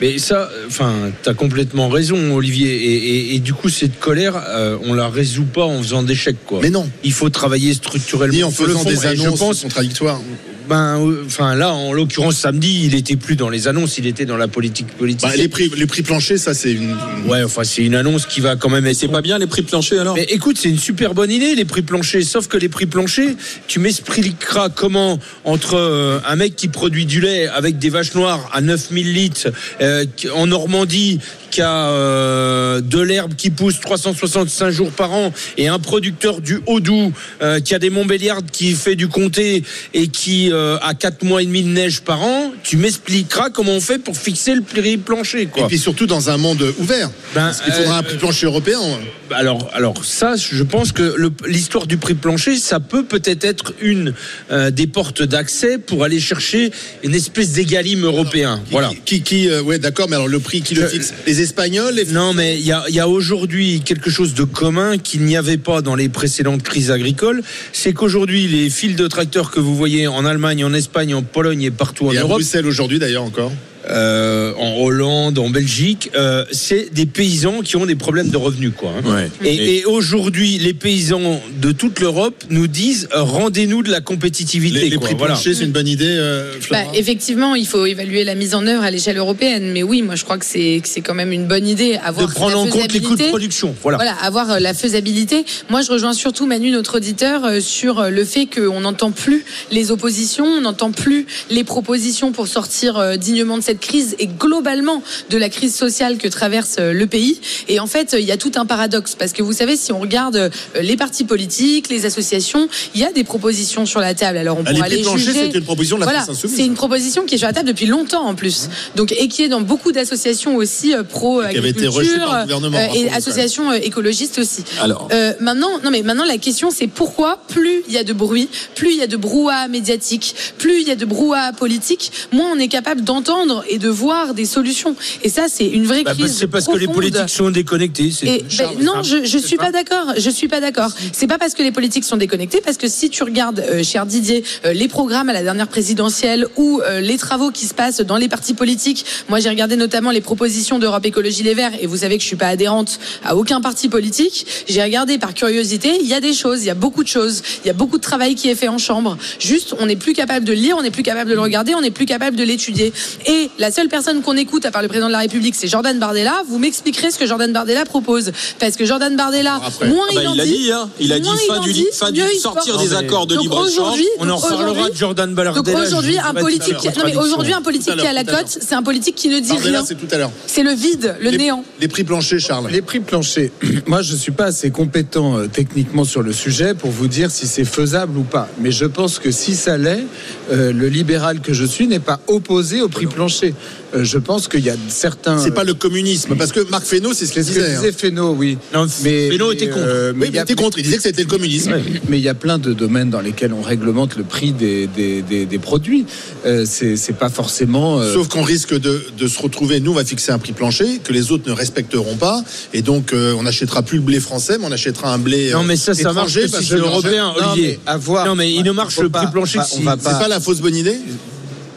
Speaker 5: Mais ça, enfin, t'as complètement raison, Olivier. Et, et- et du coup, cette colère, euh, on la résout pas en faisant des chèques, quoi.
Speaker 4: Mais non.
Speaker 5: Il faut travailler structurellement.
Speaker 4: En faisant
Speaker 5: fond.
Speaker 4: des annonces
Speaker 5: Je pense,
Speaker 4: contradictoires.
Speaker 5: Ben, euh, enfin, là, en l'occurrence, samedi, il était plus dans les annonces, il était dans la politique politique.
Speaker 4: Bah, les, prix, les prix planchers, ça c'est une.
Speaker 5: Ouais, enfin, c'est une annonce qui va quand même être.
Speaker 2: C'est pas bien les prix planchers alors
Speaker 5: Mais écoute, c'est une super bonne idée, les prix planchers. Sauf que les prix planchers, tu m'expliqueras comment, entre euh, un mec qui produit du lait avec des vaches noires à 9000 litres euh, en Normandie, qui a euh, de l'herbe qui pousse 365 jours par an, et un producteur du Haut-Doubs euh, qui a des Montbéliardes qui fait du comté et qui euh, a 4 mois et demi de neige par an, tu m'expliqueras comment on fait pour fixer le prix plancher.
Speaker 4: Et puis surtout dans un monde ouvert.
Speaker 5: Ben,
Speaker 4: Parce qu'il faudra un prix plancher européen.
Speaker 5: alors, alors ça, je pense que l'histoire du prix plancher, ça peut peut-être être une des portes d'accès pour aller chercher une espèce d'égalime européen.
Speaker 4: Qui-
Speaker 5: Voilà.
Speaker 4: Qui, qui, ouais, d'accord, mais alors le prix qui le fixe Les Espagnols.
Speaker 5: Non, mais il y a, il y a aujourd'hui quelque chose de commun qu'il n'y avait pas dans les précédentes crises agricoles. C'est qu'aujourd'hui, les fils de tracteurs que vous voyez en Allemagne, en Espagne, en Pologne et partout en
Speaker 4: Et à
Speaker 5: Europe,
Speaker 4: Bruxelles aujourd'hui d'ailleurs encore.
Speaker 5: Euh, en Hollande, en Belgique, euh, c'est des paysans qui ont des problèmes de revenus, quoi. hein.
Speaker 2: Ouais.
Speaker 5: Et, et aujourd'hui, les paysans de toute l'Europe nous disent euh, rendez-nous de la compétitivité.
Speaker 4: Les, les
Speaker 5: quoi.
Speaker 4: prix
Speaker 5: Voilà.
Speaker 4: c'est une bonne idée, euh,
Speaker 7: Bah, effectivement, il faut évaluer la mise en œuvre à l'échelle européenne. Mais oui, moi, je crois que c'est quand même une bonne idée.
Speaker 5: De
Speaker 7: Avoir
Speaker 5: prendre
Speaker 7: la
Speaker 5: en compte les coûts de production. Voilà.
Speaker 7: Voilà, avoir la faisabilité. Moi, je rejoins surtout Manu, notre auditeur, euh, sur le fait qu'on n'entend plus les oppositions, on n'entend plus les propositions pour sortir euh, dignement de cette crise et globalement de la crise sociale que traverse euh, le pays. Et en fait, il y a tout un paradoxe parce que vous savez, si on regarde euh, les partis politiques, les associations, il y a des propositions sur la table. Alors, on pourra les juger.
Speaker 4: c'était une proposition de la
Speaker 7: Voilà,
Speaker 4: France insoumise.
Speaker 7: c'est une proposition qui est sur la table depuis longtemps en plus. Donc et qui est dans beaucoup d'associations aussi pro euh, et associations écologistes aussi.
Speaker 2: Alors.
Speaker 7: Euh, maintenant, non mais maintenant la question c'est pourquoi plus il y a de bruit, plus il y a de brouhaha médiatique, plus il y a de brouhaha politique, moins on est capable d'entendre d'entendre et de voir des solutions. Et ça, c'est une vraie
Speaker 5: Bah,
Speaker 7: crise.
Speaker 5: c'est parce que les politiques sont déconnectés.
Speaker 7: Et,
Speaker 5: Charles,
Speaker 7: non, je, je suis
Speaker 5: ça
Speaker 7: pas d'accord. Je suis pas d'accord. C'est pas parce que les politiques sont déconnectés, parce que si tu regardes, euh, cher Didier, euh, les programmes à la dernière présidentielle ou euh, les travaux qui se passent dans les partis politiques, moi j'ai regardé notamment les propositions d'Europe Écologie Les Verts, et vous savez que je suis pas adhérente à aucun parti politique. J'ai regardé par curiosité, il y a des choses, il y a beaucoup de choses, il y a beaucoup de travail qui est fait en chambre. Juste, on n'est plus capable de lire, on n'est plus capable de le regarder, on n'est plus capable de l'étudier. Et la seule personne qu'on écoute à part le président de la République, c'est Jordan Bardella. Vous m'expliquerez ce que Jordan Bardella propose, parce que Jordan Bardella,
Speaker 4: Après.
Speaker 7: moins
Speaker 2: Ah bah,
Speaker 7: il
Speaker 2: a
Speaker 7: dit,
Speaker 2: dit, hein. Il a dit fin du,
Speaker 7: dit,
Speaker 2: fin du sortir des accords de
Speaker 7: Donc
Speaker 2: libre échange.
Speaker 7: aujourd'hui,
Speaker 5: On en reparlera de Jordan
Speaker 7: donc
Speaker 5: Bardella.
Speaker 7: aujourd'hui, un politique, non mais aujourd'hui, un politique qui est à la cote, c'est un politique qui ne dit
Speaker 4: Bardella,
Speaker 7: rien.
Speaker 4: c'est tout à l'heure.
Speaker 7: C'est le vide, le
Speaker 4: Les-
Speaker 7: néant.
Speaker 4: Les prix planchers, Charles.
Speaker 6: Les prix planchers. Moi, je suis pas assez compétent euh, techniquement sur le sujet pour vous dire si c'est faisable ou pas. Mais je pense que si ça l'est, euh, le libéral que je suis n'est pas opposé au prix plancher. Euh, je pense qu'il y a certains.
Speaker 4: C'est pas le communisme, parce que Marc Fesneau, c'est ce qu'il
Speaker 6: C'est ce que
Speaker 4: disait. hein.
Speaker 6: disait Fesneau, oui.
Speaker 5: Non, Fesneau était contre.
Speaker 6: euh,
Speaker 4: Oui,
Speaker 6: il
Speaker 4: mais
Speaker 6: a-
Speaker 4: était contre, il disait que c'était le communisme.
Speaker 6: mais il y a plein de domaines dans lesquels on réglemente le prix des, des, des- des produits. Euh, c'est pas forcément. euh,
Speaker 4: Sauf qu'on risque de, de se retrouver, nous on va fixer un prix plancher que les autres ne respecteront pas, et donc euh, on n'achètera plus le blé français, mais on achètera un blé.
Speaker 5: Non, mais ça, ça marche
Speaker 4: parce
Speaker 5: si
Speaker 4: que
Speaker 5: européen,
Speaker 6: non,
Speaker 5: Olivier.
Speaker 6: mais à voir.
Speaker 5: Non, mais il ne marche le prix
Speaker 6: pas-
Speaker 5: plancher
Speaker 4: C'est pas la fausse bonne idée?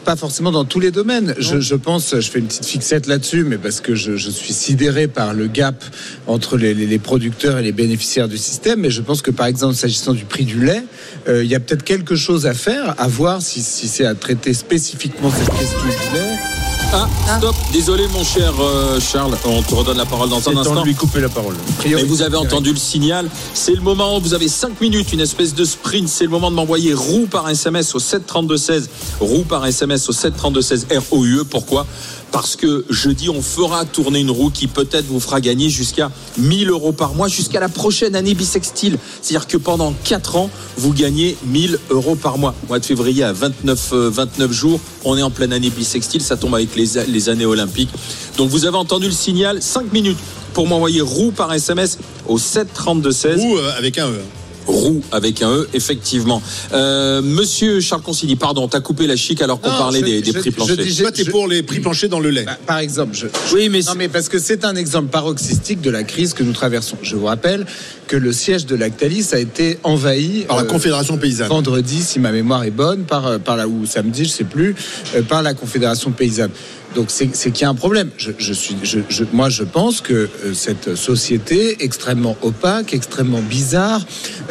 Speaker 6: Pas forcément dans tous les domaines. Je, je pense, je fais une petite fixette là-dessus, mais parce que je, je suis sidéré par le gap entre les, les- les producteurs et les bénéficiaires du système. Mais je pense que, par exemple, s'agissant du prix du lait, euh, il y a peut-être quelque chose à faire, à voir si, si c'est à traiter spécifiquement cette question du lait.
Speaker 2: Ah, stop. Désolé, mon cher euh, Charles. On te redonne la parole dans un instant.
Speaker 5: de lui couper la parole.
Speaker 2: Mais vous avez entendu le signal. C'est le moment. Vous avez 5 minutes, une espèce de sprint. C'est le moment de m'envoyer roue par SMS au 732-16. Roue par SMS au 732-16 ROUE. Pourquoi? Parce que jeudi, on fera tourner une roue qui peut-être vous fera gagner jusqu'à 1000 euros par mois, jusqu'à la prochaine année bisextile. C'est-à-dire que pendant 4 ans, vous gagnez 1000 euros par mois. Mois de février à 29, euh, 29 jours, on est en pleine année bisextile, ça tombe avec les, les années olympiques. Donc vous avez entendu le signal, 5 minutes pour m'envoyer roue par SMS au 732-16.
Speaker 4: Ou euh, avec un E.
Speaker 2: Roue avec un E, effectivement. Euh, Monsieur Charles Consigny, pardon, t'as coupé la chic alors qu'on
Speaker 6: Non,
Speaker 2: parlait
Speaker 6: je-
Speaker 2: des, des
Speaker 6: je-
Speaker 2: prix
Speaker 6: je
Speaker 2: planchers.
Speaker 6: dis-
Speaker 4: Toi, t'es
Speaker 6: je-
Speaker 4: pour les prix planchers dans le lait.
Speaker 6: Bah, par exemple, je,
Speaker 5: Oui, mais
Speaker 6: Non, mais parce que c'est un exemple paroxystique de la crise que nous traversons. Je vous rappelle que le siège de Lactalis a été envahi
Speaker 4: Par la
Speaker 6: euh,
Speaker 4: Confédération paysanne.
Speaker 6: vendredi, si ma mémoire est bonne, par, euh, par la, ou samedi, je sais plus, euh, par la Confédération paysanne. Donc c'est qu'il y a un problème. Je, je suis, je, je- moi, je pense que cette société extrêmement opaque, extrêmement bizarre,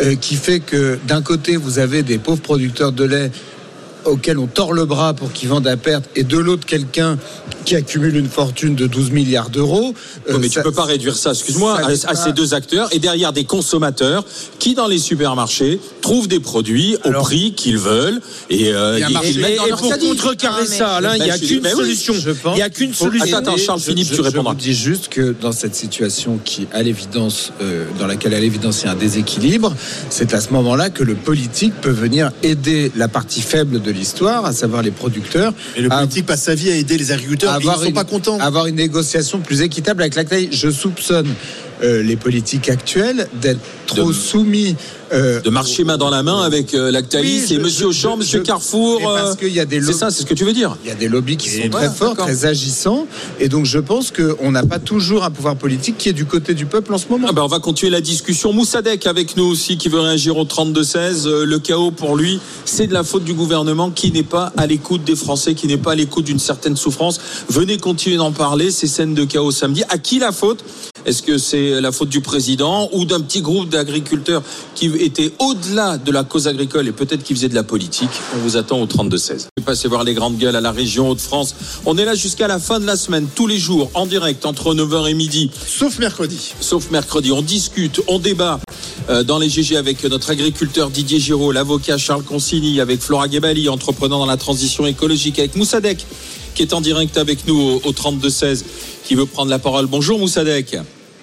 Speaker 6: euh, qui fait que d'un côté vous avez des pauvres producteurs de lait auxquels on tord le bras pour qu'ils vendent à perte, et de l'autre quelqu'un qui accumule une fortune de 12 milliards d'euros.
Speaker 2: Non,
Speaker 6: euh,
Speaker 2: mais
Speaker 6: ça-
Speaker 2: tu peux pas réduire ça, excuse-moi, à, à ces deux acteurs et derrière des consommateurs qui, dans les supermarchés, trouvent des produits au
Speaker 5: Alors-
Speaker 2: prix qu'ils veulent et euh,
Speaker 5: Et, et
Speaker 2: leur
Speaker 5: pour contrecarrer ça, Alain, il n'y a qu'une solution.
Speaker 6: Je pense
Speaker 5: Il n'y a qu'une solution.
Speaker 2: Attends, attends, Charles, Philippe,
Speaker 6: je-
Speaker 2: tu répondras.
Speaker 6: Je vous dis juste que dans cette situation qui, à l'évidence, euh, dans laquelle à l'évidence il y a un déséquilibre, c'est à ce moment-là que le politique peut venir aider la partie faible de l'histoire, à savoir les producteurs,
Speaker 4: Et le
Speaker 6: à-
Speaker 4: politique passe sa vie à aider les agriculteurs ils ne sont
Speaker 6: une,
Speaker 4: pas contents.
Speaker 6: avoir une négociation plus équitable avec Lactalis. Je soupçonne euh, les politiques actuelles d'être trop
Speaker 2: De-
Speaker 6: soumis. euh,
Speaker 2: de marcher main dans la main avec euh, Lactalis
Speaker 6: Oui,
Speaker 2: et Monsieur Auchan, Monsieur Carrefour.
Speaker 6: parce
Speaker 2: euh,
Speaker 6: qu'il y a des
Speaker 2: c'est ça, c'est ce que tu veux dire.
Speaker 6: Il y a des lobbies qui sont très forts, très agissants, et donc je pense qu'on n'a pas toujours un pouvoir politique qui est du côté du peuple en ce moment.
Speaker 2: Ah ben, on va continuer la discussion. Moussadek avec nous aussi qui veut réagir au 32-16. Euh, le chaos pour lui, c'est de la faute du gouvernement qui n'est pas à l'écoute des Français, qui n'est pas à l'écoute d'une certaine souffrance. Venez continuer d'en parler. Ces scènes de chaos samedi. À qui la faute? Est-ce que c'est la faute du président ou d'un petit groupe d'agriculteurs qui étaient au-delà de la cause agricole et peut-être qui faisaient de la politique? On vous attend au 32-16. Passez voir les grandes gueules à la région Hauts-de-France. On est là jusqu'à la fin de la semaine, tous les jours, en direct, entre 9h et midi
Speaker 4: Sauf mercredi.
Speaker 2: sauf mercredi. On discute, on débat euh, dans les GG avec notre agriculteur Didier Giraud, l'avocat Charles Consigny, avec Flora Gebali, entrepreneur dans la transition écologique, avec Moussadek, qui est en direct avec nous au, au 32-16, qui veut prendre la parole. Bonjour Moussadek.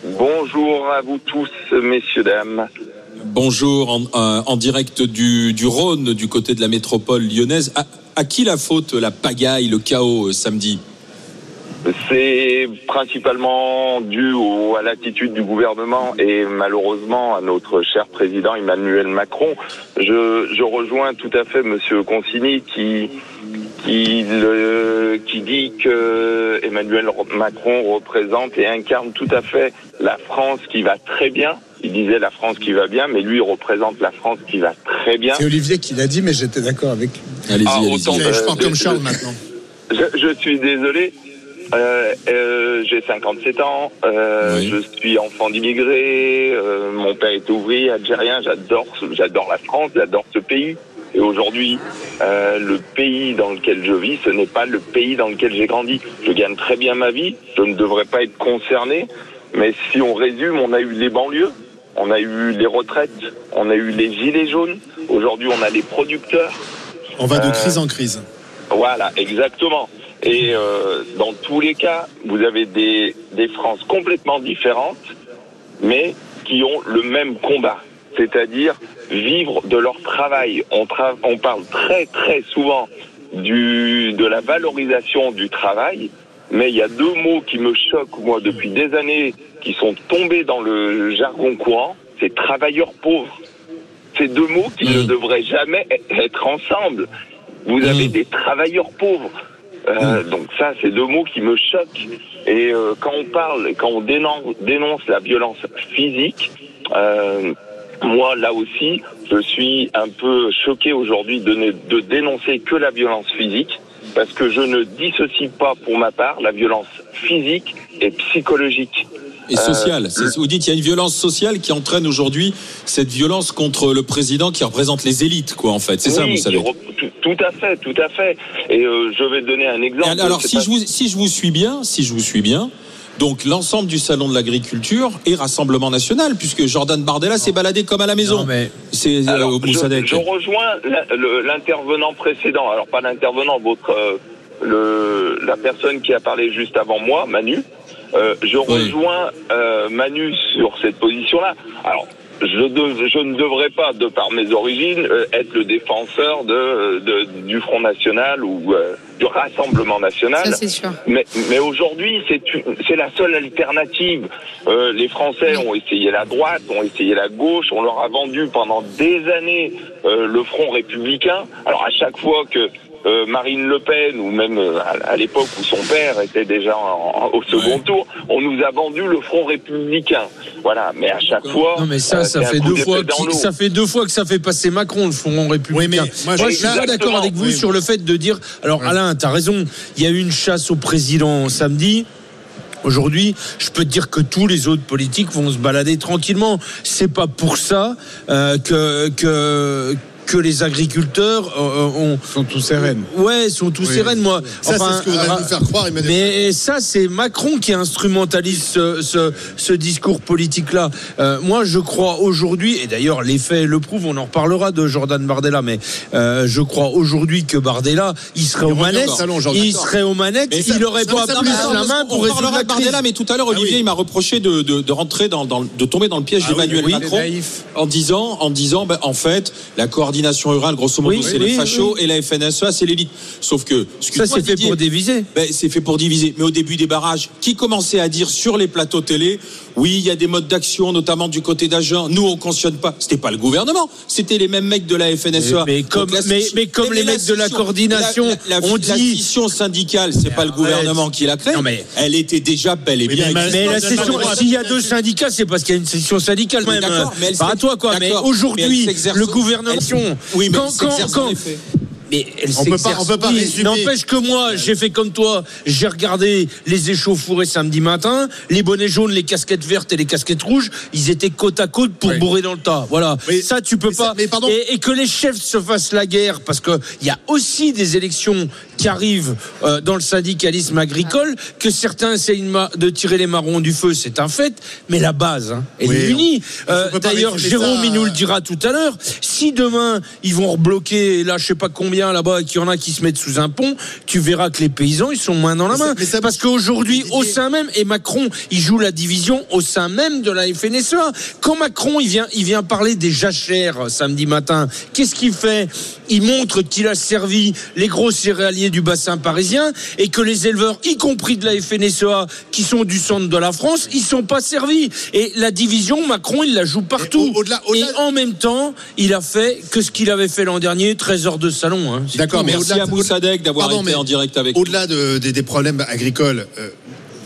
Speaker 10: Bonjour à vous tous, messieurs, dames.
Speaker 2: Bonjour, en, euh, en direct du, du Rhône, du côté de la métropole lyonnaise. À, à qui la faute, la pagaille, le chaos euh, samedi
Speaker 10: C'est principalement dû au- à l'attitude du gouvernement et malheureusement à notre cher président Emmanuel Macron. Je, je rejoins tout à fait Monsieur Consigny qui qui, le- qui dit que Emmanuel Macron représente et incarne tout à fait la France qui va très bien. Il disait la France qui va bien, mais lui il représente la France qui va très bien.
Speaker 6: C'est Olivier qui l'a dit, mais j'étais d'accord avec lui.
Speaker 2: Allez-y,
Speaker 10: Ah, autant-
Speaker 4: Je parle
Speaker 10: Euh,
Speaker 4: comme
Speaker 10: je-
Speaker 4: Charles
Speaker 10: je-
Speaker 4: maintenant.
Speaker 10: Je, je suis désolé. Euh, euh, j'ai 57 ans, euh,
Speaker 2: Oui.
Speaker 10: je suis enfant d'immigrés, euh, mon père est ouvrier algérien, j'adore, ce- j'adore la France, j'adore ce pays. Et aujourd'hui, euh, le pays dans lequel je vis, ce n'est pas le pays dans lequel j'ai grandi. Je gagne très bien ma vie, je ne devrais pas être concerné, mais si on résume, on a eu les banlieues, on a eu les retraites, on a eu les gilets jaunes, aujourd'hui on a les producteurs,
Speaker 4: On va de
Speaker 10: Euh,
Speaker 4: crise en crise.
Speaker 10: voilà, exactement. Et euh, dans tous les cas, vous avez des, des France complètement différentes, mais qui ont le même combat, c'est-à-dire vivre de leur travail. On, tra- on parle très très souvent du, de la valorisation du travail, mais il y a deux mots qui me choquent, moi, depuis des années, qui sont tombés dans le jargon courant, c'est travailleurs pauvres. Ces deux mots qui ne devraient jamais e- être ensemble. Vous avez des travailleurs pauvres. Euh, Donc ça, c'est deux mots qui me choquent. Et euh, quand on parle, quand on dénonce, dénonce la violence physique, euh, moi là aussi, je suis un peu choqué aujourd'hui de, ne- de dénoncer que la violence physique, parce que je ne dissocie pas pour ma part la violence physique et psychologique.
Speaker 2: Et sociale.
Speaker 10: Euh,
Speaker 2: C'est- Vous dites qu'il y a une violence sociale qui entraîne aujourd'hui cette violence contre le président qui représente les élites, quoi, en fait. C'est ça, vous savez.
Speaker 10: Tout, tout à fait, tout à fait. Et euh, je vais donner un exemple.
Speaker 2: Et alors, si
Speaker 10: pas-
Speaker 2: je, vous, si je vous suis bien, si je vous suis bien, donc l'ensemble du salon de l'agriculture est Rassemblement National, puisque Jordan Bardella s'est baladé comme à la maison.
Speaker 5: Non, mais-
Speaker 2: C'est euh, au
Speaker 10: je, je rejoins l'intervenant précédent. Alors pas l'intervenant, votre euh, le, la personne qui a parlé juste avant moi, Manu. Euh, je rejoins euh, Manu sur cette position-là. Alors. Je, de- je ne devrais pas, de par mes origines, euh, être le défenseur de, de- du Front National ou euh, du Rassemblement National.
Speaker 7: Ça, c'est sûr.
Speaker 10: Mais, mais aujourd'hui, c'est la seule alternative. Euh, les Français ont essayé la droite, ont essayé la gauche, on leur a vendu pendant des années euh, le Front républicain. Alors à chaque fois que euh, Marine Le Pen ou même euh, à, à l'époque où son père était déjà en- en- au second tour, on nous a vendu le Front républicain. Voilà, mais à chaque fois,
Speaker 5: Non mais ça,
Speaker 10: euh,
Speaker 5: ça fait deux fois,
Speaker 10: dans
Speaker 5: qu'il-
Speaker 10: l'eau.
Speaker 5: ça fait deux fois que ça fait passer Macron le Front républicain.
Speaker 4: Oui, mais moi, je-
Speaker 5: je suis pas d'accord avec vous
Speaker 4: Oui.
Speaker 5: sur le fait de dire. Alors Alain, t'as raison. Il y a eu une chasse au président samedi. Aujourd'hui, je peux te dire que tous les autres politiques vont se balader tranquillement. C'est pas pour ça euh, que que que les agriculteurs euh, ont
Speaker 6: sont tous sereines.
Speaker 5: Ouais, sont tous
Speaker 4: Oui.
Speaker 5: sereines, moi.
Speaker 4: Ça, c'est ce que voudrait
Speaker 5: ra-
Speaker 4: nous faire croire Emmanuel
Speaker 5: Mais ça, c'est Macron qui instrumentalise ce, ce, ce discours politique-là. Euh, moi, je crois aujourd'hui, et d'ailleurs les faits le prouvent, on en reparlera de Jordan Bardella, mais euh, je crois aujourd'hui que Bardella, il serait aux manettes,
Speaker 4: salon,
Speaker 5: il serait aux manettes,
Speaker 2: ça-
Speaker 5: il aurait pas
Speaker 2: ça,
Speaker 5: la main
Speaker 2: on
Speaker 5: pour résoudre la
Speaker 2: de Bardella,
Speaker 5: crise.
Speaker 2: mais tout à l'heure,
Speaker 4: Ah
Speaker 2: Olivier,
Speaker 4: oui.
Speaker 2: il m'a reproché de, de, de rentrer dans, dans- de tomber dans le piège
Speaker 4: Ah
Speaker 2: d'Emmanuel
Speaker 4: oui,
Speaker 2: Macron
Speaker 6: il est naïf.
Speaker 2: en disant, en disant, ben, en fait, la coordination rurale, grosso modo,
Speaker 5: Oui,
Speaker 2: c'est
Speaker 5: oui,
Speaker 2: les
Speaker 5: oui,
Speaker 2: fachos et la FNSEA, c'est l'élite. Sauf que,
Speaker 5: Ça, c'est fait pour diviser.
Speaker 2: ben, c'est fait pour diviser. Mais au début des barrages, qui commençait à dire sur les plateaux télé, oui, il y a des modes d'action, notamment du côté d'agents. Nous, on cautionne pas. C'était pas le gouvernement. C'était les mêmes mecs de la FNSEA.
Speaker 5: Mais- comme-
Speaker 2: Donc, la
Speaker 5: mais-
Speaker 2: scission-
Speaker 5: mais comme les mecs de la coordination
Speaker 2: la, la-
Speaker 5: ont
Speaker 2: la syndicale, c'est pas le gouvernement qui l'a créée.
Speaker 5: Non, mais-
Speaker 2: Elle était déjà belle et bien.
Speaker 4: mais-
Speaker 5: Mais la session, s'il y a deux syndicats, c'est parce qu'il y a une session syndicale
Speaker 2: Mais
Speaker 5: même.
Speaker 2: mais elle
Speaker 5: Pas à toi quoi. Mais aujourd'hui, le gouvernement.
Speaker 2: oui, mais
Speaker 5: quand, quand. Mais elle
Speaker 4: On peut pas- on peut pas
Speaker 5: Oui. N'empêche que moi, j'ai fait comme toi. J'ai regardé les échauffourées samedi matin. Les bonnets jaunes, les casquettes vertes et les casquettes rouges, ils étaient côte à côte pour
Speaker 4: Oui.
Speaker 5: bourrer dans le tas. Voilà.
Speaker 4: Mais-
Speaker 5: ça, tu peux
Speaker 4: mais ça-
Speaker 5: pas.
Speaker 4: mais pardon.
Speaker 5: Et, et que les chefs se fassent la guerre, parce que il y a aussi des élections qui arrivent euh, dans le syndicalisme agricole, que certains essayent de tirer les marrons du feu, c'est un fait. Mais la base, hein, elle
Speaker 4: Oui,
Speaker 5: est unie. Euh, D'ailleurs, Jérôme,
Speaker 4: ça,
Speaker 5: il nous le dira tout à l'heure. Si demain ils vont rebloquer, là, je sais pas combien là-bas, et qu'il y en a qui se mettent sous un pont, tu verras que les paysans ils sont moins dans la main.
Speaker 4: mais ça-
Speaker 5: Parce qu'aujourd'hui, au sein même, et Macron, il joue la division au sein même de la FNSEA. Quand Macron, il vient, il vient parler des jachères euh, samedi matin. Qu'est-ce qu'il fait? Il montre qu'il a servi les gros céréaliers du bassin parisien et que les éleveurs, y compris de la FNSEA, qui sont du centre de la France, ils sont pas servis. Et la division, Macron, il la joue partout.
Speaker 4: au-
Speaker 5: Et en même temps, il a fait que ce qu'il avait fait l'an dernier, 13 heures de salon. Hein.
Speaker 4: D'accord, mais
Speaker 2: Merci à
Speaker 4: de-
Speaker 2: Moussadek d'avoir été
Speaker 4: mais
Speaker 2: en direct avec nous.
Speaker 4: Au-delà de- des- des problèmes agricoles, euh,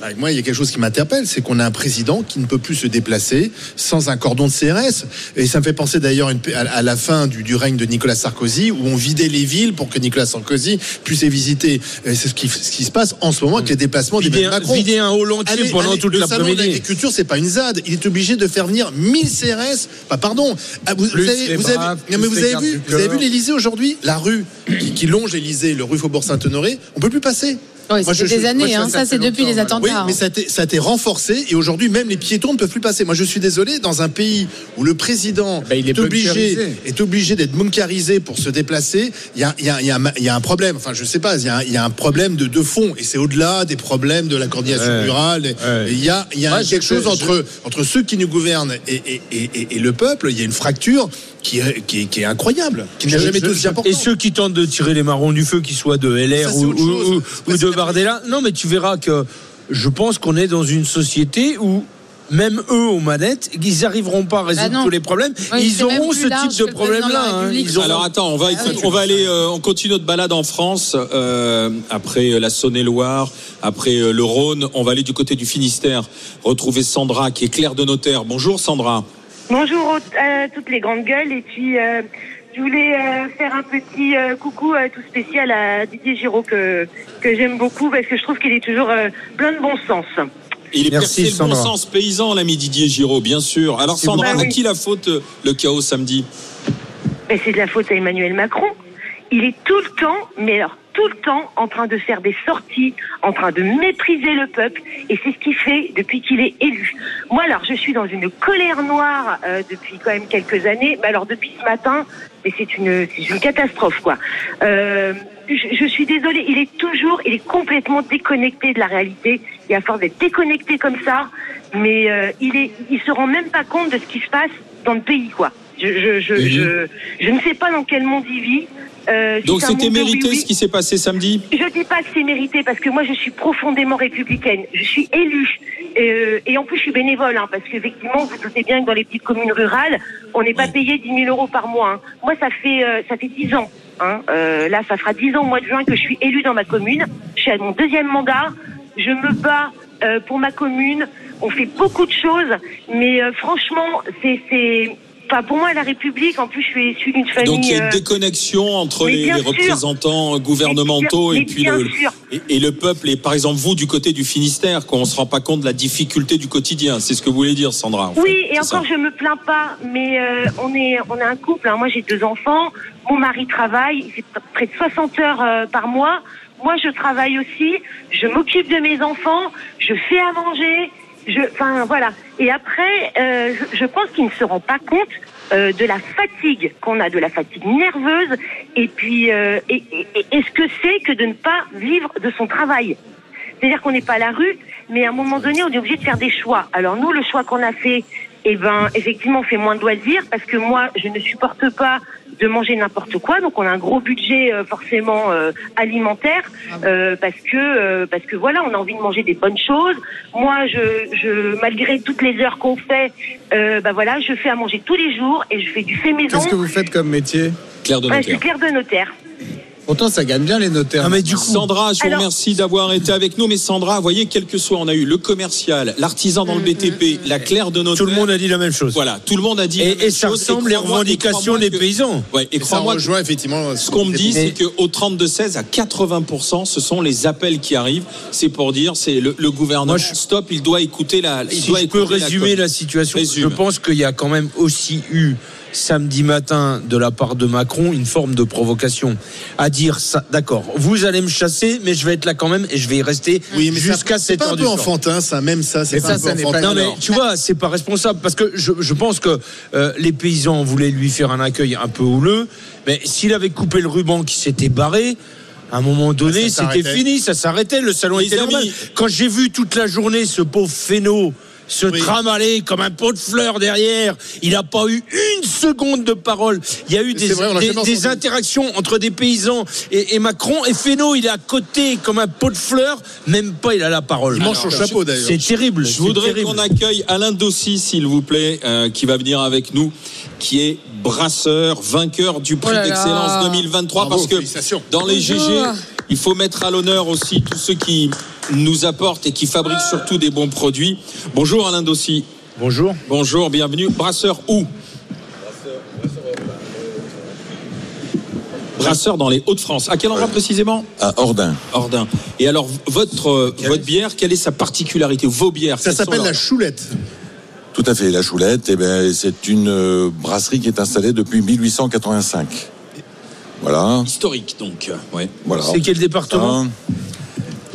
Speaker 4: avec moi, il y a quelque chose qui m'interpelle, c'est qu'on a un président qui ne peut plus se déplacer sans un cordon de CRS. Et ça me fait penser d'ailleurs à, la fin du, du règne de Nicolas Sarkozy, où on vidait les villes pour que Nicolas Sarkozy puisse les visiter. C'est ce qui, ce qui se passe en ce moment avec les déplacements
Speaker 5: Vider un,
Speaker 4: Macron.
Speaker 5: vider un hall entier
Speaker 4: Allez,
Speaker 5: pendant
Speaker 4: allez,
Speaker 5: toute
Speaker 4: le salon de
Speaker 5: l'après-midi.
Speaker 4: l'agriculture, c'est pas une ZAD. Il est obligé de faire venir 1000 CRS. Bah, pardon. Ah, vous, avez, vous avez- non, mais vous avez vu,
Speaker 6: du
Speaker 4: vous avez vu
Speaker 6: corps.
Speaker 4: l'Élysée aujourd'hui, la rue qui, qui longe l'Élysée, le rue Faubourg Saint-Honoré, on peut plus passer.
Speaker 7: Ouais,
Speaker 4: Moi,
Speaker 7: ça fait
Speaker 4: je-
Speaker 7: des
Speaker 4: je-
Speaker 7: années,
Speaker 4: moi,
Speaker 7: hein, ça c'est depuis les
Speaker 4: Oui,
Speaker 7: attentats.
Speaker 4: mais ça a, été, ça a été renforcé et aujourd'hui même les piétons ne peuvent plus passer. Moi je suis désolé, dans un pays où le président
Speaker 6: Ben, il est
Speaker 4: est, obligé,
Speaker 6: bunkerisé.
Speaker 4: est obligé d'être bunkerisé pour se déplacer, il y a, il y a- il y a un- il y a un problème. Enfin je sais pas, il y a, un- il y a un problème de, de fond et c'est au-delà des problèmes de la coordination
Speaker 5: Ouais.
Speaker 4: rurale.
Speaker 5: Ouais.
Speaker 4: Il y a, y quelque chose entre, entre ceux qui nous gouvernent et, et- et- et- et le peuple, il y a une fracture qui est, qui est, qui est incroyable, qui n'a
Speaker 5: Je-
Speaker 4: jamais été
Speaker 5: je-
Speaker 4: aussi importante.
Speaker 5: Et ceux qui tentent de tirer les marrons du feu, qu'ils soient de LR
Speaker 4: Ça,
Speaker 5: ou, de Bardella, non, mais tu verras que je pense qu'on est dans une société où même eux aux manettes, ils n'arriveront pas à résoudre
Speaker 7: Bah non.
Speaker 5: tous les problèmes.
Speaker 7: Oui,
Speaker 5: ils auront ce type de problème-là. hein. Auront-
Speaker 2: Alors attends, on va,
Speaker 7: Ah oui.
Speaker 2: on va aller, euh, on continue notre balade en France euh, après euh, la Saône-et-Loire, après euh, le Rhône. On va aller du côté du Finistère, retrouver Sandra qui est Claire de Notaire. Bonjour Sandra.
Speaker 11: Bonjour à toutes les grandes gueules et puis euh, je voulais euh, faire un petit euh, coucou euh, tout spécial à Didier Giraud que, que j'aime beaucoup parce que je trouve qu'il est toujours euh, plein de bon sens.
Speaker 2: Il est
Speaker 5: Merci,
Speaker 2: percé le bon sens paysan, l'ami Didier Giraud, bien sûr. Alors
Speaker 5: C'est
Speaker 2: Sandra, à qui la faute euh, le chaos samedi?
Speaker 11: Mais c'est de la faute à Emmanuel Macron. Il est tout le temps, mais alors tout le temps, en train de faire des sorties, en train de mépriser le peuple, et c'est ce qu'il fait depuis qu'il est élu. Moi, alors, je suis dans une colère noire euh, depuis quand même quelques années. Mais alors, depuis ce matin, mais c'est une, c'est une catastrophe, quoi. Euh, je, je suis désolée, il est toujours, il est complètement déconnecté de la réalité. Et à force d'être déconnecté comme ça, mais euh, il est, il se rend même pas compte de ce qui se passe dans le pays, quoi. Je, je, je, je, je ne sais pas dans quel monde il vit. Euh,
Speaker 2: Donc c'était mérité ce qui s'est passé samedi?
Speaker 11: Je dis pas que c'est mérité parce que moi je suis profondément républicaine. Je suis élue Euh, et en plus je suis bénévole hein, parce qu'effectivement vous doutez bien que dans les petites communes rurales on n'est pas payé 10 000 euros par mois. hein. Moi ça fait euh, ça fait 10 ans. Hein. Euh, là ça fera 10 ans au mois de juin que je suis élue dans ma commune. Je suis à mon deuxième mandat. Je me bats euh, pour ma commune. On fait beaucoup de choses, mais euh, franchement c'est Enfin, pour moi, la République, en plus, je suis issue d'une famille.
Speaker 2: Donc il y a une
Speaker 11: euh,
Speaker 2: déconnexion entre les, représentants gouvernementaux
Speaker 11: Mais
Speaker 2: et puis le, et, et le peuple. Et par exemple vous du côté du Finistère, qu'on se rend pas compte de la difficulté du quotidien. C'est ce que vous voulez dire, Sandra. en fait.
Speaker 11: Oui, et encore,
Speaker 2: ça.
Speaker 11: je me plains pas, mais euh, on est on est un couple. hein. Moi, j'ai deux enfants. Mon mari travaille, il fait près de 60 heures euh, par mois. Moi, je travaille aussi. Je m'occupe de mes enfants. Je fais à manger. Je, enfin, voilà. Et après, euh, je, je pense qu'il ne se rend pas compte euh, de la fatigue qu'on a, de la fatigue nerveuse, et puis euh, et- et- et ce que c'est que de ne pas vivre de son travail. C'est-à-dire qu'on n'est pas à la rue, mais à un moment donné, on est obligé de faire des choix. Alors nous, le choix qu'on a fait, eh ben, effectivement, on fait moins de loisirs parce que moi, je ne supporte pas de manger n'importe quoi. Donc, on a un gros budget euh, forcément euh, alimentaire euh, parce que euh, parce que voilà, on a envie de manger des bonnes choses. Moi, je, je malgré toutes les heures qu'on fait, euh, bah voilà, je fais à manger tous les jours et je fais du fait maison.
Speaker 6: Qu'est-ce que vous faites comme métier?
Speaker 2: Claire de
Speaker 11: Ouais, je suis
Speaker 2: Notaire.
Speaker 11: clerc de notaire.
Speaker 6: Pourtant, ça gagne bien les notaires.
Speaker 5: Ah, mais du coup,
Speaker 2: Sandra, je vous
Speaker 11: Alors-
Speaker 2: remercie d'avoir été avec nous. Mais Sandra, vous voyez, quel que soit, on a eu le commercial, l'artisan dans le BTP, la Claire de Notaire.
Speaker 5: tout le monde a dit la même chose.
Speaker 2: Voilà, tout le monde a dit. la
Speaker 5: Et,
Speaker 2: même
Speaker 5: et ça
Speaker 2: chose.
Speaker 5: ressemble les revendications des
Speaker 2: que-
Speaker 5: paysans.
Speaker 2: Ouais, et crois-moi
Speaker 4: rejoint effectivement
Speaker 2: Ce qu'on me dit, c'est qu'au 32-16, à 80%, ce sont les appels qui arrivent. C'est pour dire, c'est le, le gouvernement.
Speaker 5: Moi, je-
Speaker 2: Stop, il doit écouter la. Il
Speaker 5: Si
Speaker 2: doit
Speaker 5: je peux résumer
Speaker 2: la,
Speaker 5: la, situation,
Speaker 2: Résume.
Speaker 5: je pense qu'il y a quand même aussi eu samedi matin de la part de Macron une forme de provocation à dire ça d'accord vous allez me chasser mais je vais être là quand même et je vais y rester
Speaker 4: Oui,
Speaker 5: jusqu'à
Speaker 4: c'est
Speaker 5: 7
Speaker 4: pas
Speaker 5: heures
Speaker 4: un
Speaker 5: du
Speaker 4: peu enfantin, ça, même ça, c'est
Speaker 6: Mais
Speaker 4: pas
Speaker 6: ça,
Speaker 4: un peu
Speaker 6: pas-
Speaker 4: enfantin.
Speaker 5: Non mais tu vois, c'est pas responsable parce que je, je pense que euh, les paysans voulaient lui faire un accueil un peu houleux, mais s'il avait coupé le ruban qui s'était barré. À un moment donné, c'était fini, ça s'arrêtait, le salon était normal. Quand j'ai vu toute la journée ce pauvre Féno se
Speaker 4: Oui.
Speaker 5: tramaler comme un pot de fleurs derrière, il n'a pas eu une seconde de parole. Il y a eu des,
Speaker 4: vrai,
Speaker 5: interactions entre des paysans et, et Macron. Et Féno, il est à côté comme un pot de fleurs, même pas il a la parole.
Speaker 4: Il mange son chapeau, d'ailleurs.
Speaker 5: C'est terrible.
Speaker 2: Je voudrais qu'on accueille Alain Dossi, s'il vous plaît, euh, qui va venir avec nous, qui est Brasseur, vainqueur du prix
Speaker 7: Oh
Speaker 2: d'excellence 2023
Speaker 4: Bravo,
Speaker 2: parce que dans les
Speaker 7: Bonjour.
Speaker 2: GG, il faut mettre à l'honneur aussi tous ceux qui nous apportent et qui fabriquent surtout des bons produits. Bonjour Alain Dossi.
Speaker 5: Bonjour.
Speaker 2: Bonjour, bienvenue. Brasseur où? Brasseur dans les Hauts-de-France. À quel endroit précisément?
Speaker 1: À Ordin.
Speaker 2: Ordin. Et alors, votre, votre bière, quelle est sa particularité? Vos bières
Speaker 4: Ça s'appelle la choulette.
Speaker 1: Tout à fait, la Choulette, eh ben, c'est une euh, brasserie qui est installée depuis 1885. Voilà.
Speaker 2: Historique, donc. Ouais.
Speaker 1: voilà.
Speaker 5: C'est quel département?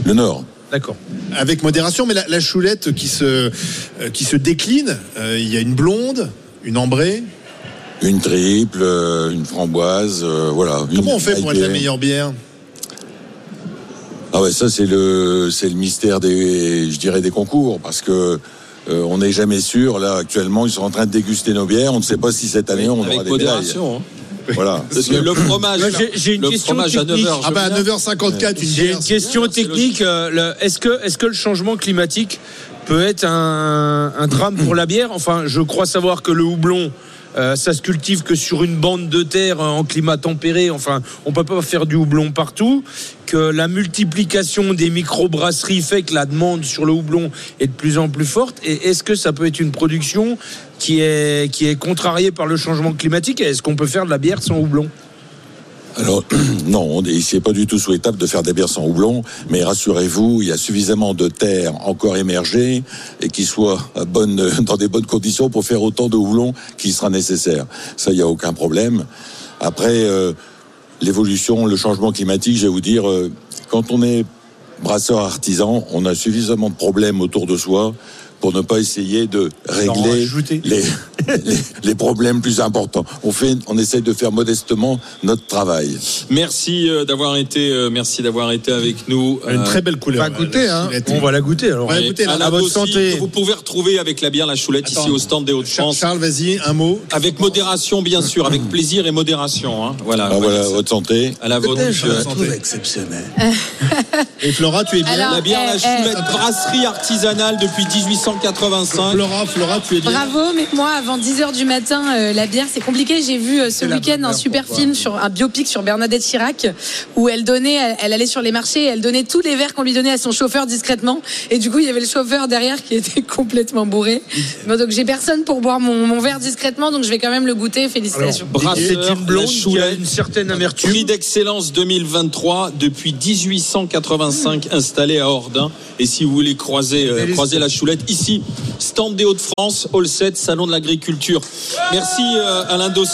Speaker 1: Le Nord.
Speaker 5: D'accord.
Speaker 4: Avec modération, mais la, la choulette qui se, euh, qui se décline, euh, il y a une blonde, une ambrée.
Speaker 1: Une triple, euh, une framboise, euh, voilà. Une
Speaker 4: Comment on fait pour être la meilleure bière?
Speaker 1: Ah ouais, ça c'est le c'est le mystère des je dirais des concours parce que euh, on n'est jamais sûr. Là actuellement, ils sont en train de déguster nos bières. On ne sait pas si cette année on
Speaker 2: Avec
Speaker 1: aura des médailles.
Speaker 2: modération. hein.
Speaker 1: Voilà.
Speaker 2: Parce que le fromage,
Speaker 5: j'ai- une
Speaker 2: le
Speaker 5: question
Speaker 2: fromage à
Speaker 5: technique.
Speaker 2: 9h.
Speaker 4: Ah bah à 9h54, une
Speaker 5: J'ai une question technique. euh, Est-ce que, est que le changement climatique peut être un, un drame pour la bière? Enfin, je crois savoir que le houblon, euh, ça se cultive que sur une bande de terre euh, en climat tempéré. Enfin, on peut pas faire du houblon partout. Que la multiplication des microbrasseries fait que la demande sur le houblon est de plus en plus forte. Et est-ce que ça peut être une production qui est, qui est contrariée par le changement climatique? Est-ce qu'on peut faire de la bière sans houblon?
Speaker 1: Alors non, on est- c'est pas du tout souhaitable de faire des bières sans houblon, mais rassurez-vous, il y a suffisamment de terres encore émergées et qui soient dans des bonnes conditions pour faire autant de houblon qui sera nécessaire. Ça, il y a aucun problème. Après, euh, l'évolution, le changement climatique, je vais vous dire, euh, quand on est brasseur artisan, on a suffisamment de problèmes autour de soi pour ne pas essayer de régler les, les, les problèmes plus importants. On fait, on essaye de faire modestement notre travail.
Speaker 2: Merci euh, d'avoir été, euh, merci d'avoir été avec nous.
Speaker 4: Une
Speaker 2: Euh,
Speaker 4: très belle couleur.
Speaker 6: Pas goûter,
Speaker 4: la
Speaker 6: hein.
Speaker 4: choulette.
Speaker 5: On va la goûter alors.
Speaker 4: Ouais, écoutez, là,
Speaker 2: Alain
Speaker 4: à votre santé.
Speaker 2: Vous pouvez retrouver avec la bière la choulette
Speaker 4: Attends.
Speaker 2: ici au stand des Hauts-de-France.
Speaker 4: Charles, vas-y, un mot.
Speaker 2: Avec modération, bien sûr, avec plaisir et modération. hein. Voilà.
Speaker 1: Ah, voilà,
Speaker 2: voilà,
Speaker 1: votre santé.
Speaker 2: à la vôtre,
Speaker 4: je la trouve
Speaker 6: exceptionnel.
Speaker 4: Et Flora, tu es bien
Speaker 7: Alors,
Speaker 2: La bière, la
Speaker 7: eh,
Speaker 2: choulette,
Speaker 7: eh.
Speaker 2: brasserie artisanale depuis 1885.
Speaker 4: Flora, Flora, tu es
Speaker 7: Bravo, mais moi, avant 10h du matin, euh, la bière, c'est compliqué. J'ai vu euh, ce week-end un super film sur un biopic sur Bernadette Chirac, où elle donnait, elle, elle allait sur les marchés, et elle donnait tous les verres qu'on lui donnait à son chauffeur discrètement. Et du coup, il y avait le chauffeur derrière qui était complètement bourré. Bon, donc, j'ai personne pour boire mon, mon verre discrètement, donc je vais quand même le goûter. Félicitations.
Speaker 5: C'est une blonde qui a une certaine amertume.
Speaker 2: Prix d'excellence 2023 depuis 1885 installé à Ordin. Et si vous voulez croiser, euh, croiser la choulette, ici, stand des Hauts-de-France, Hall 7, Salon de l'Agriculture. Merci euh, Alain Dossi.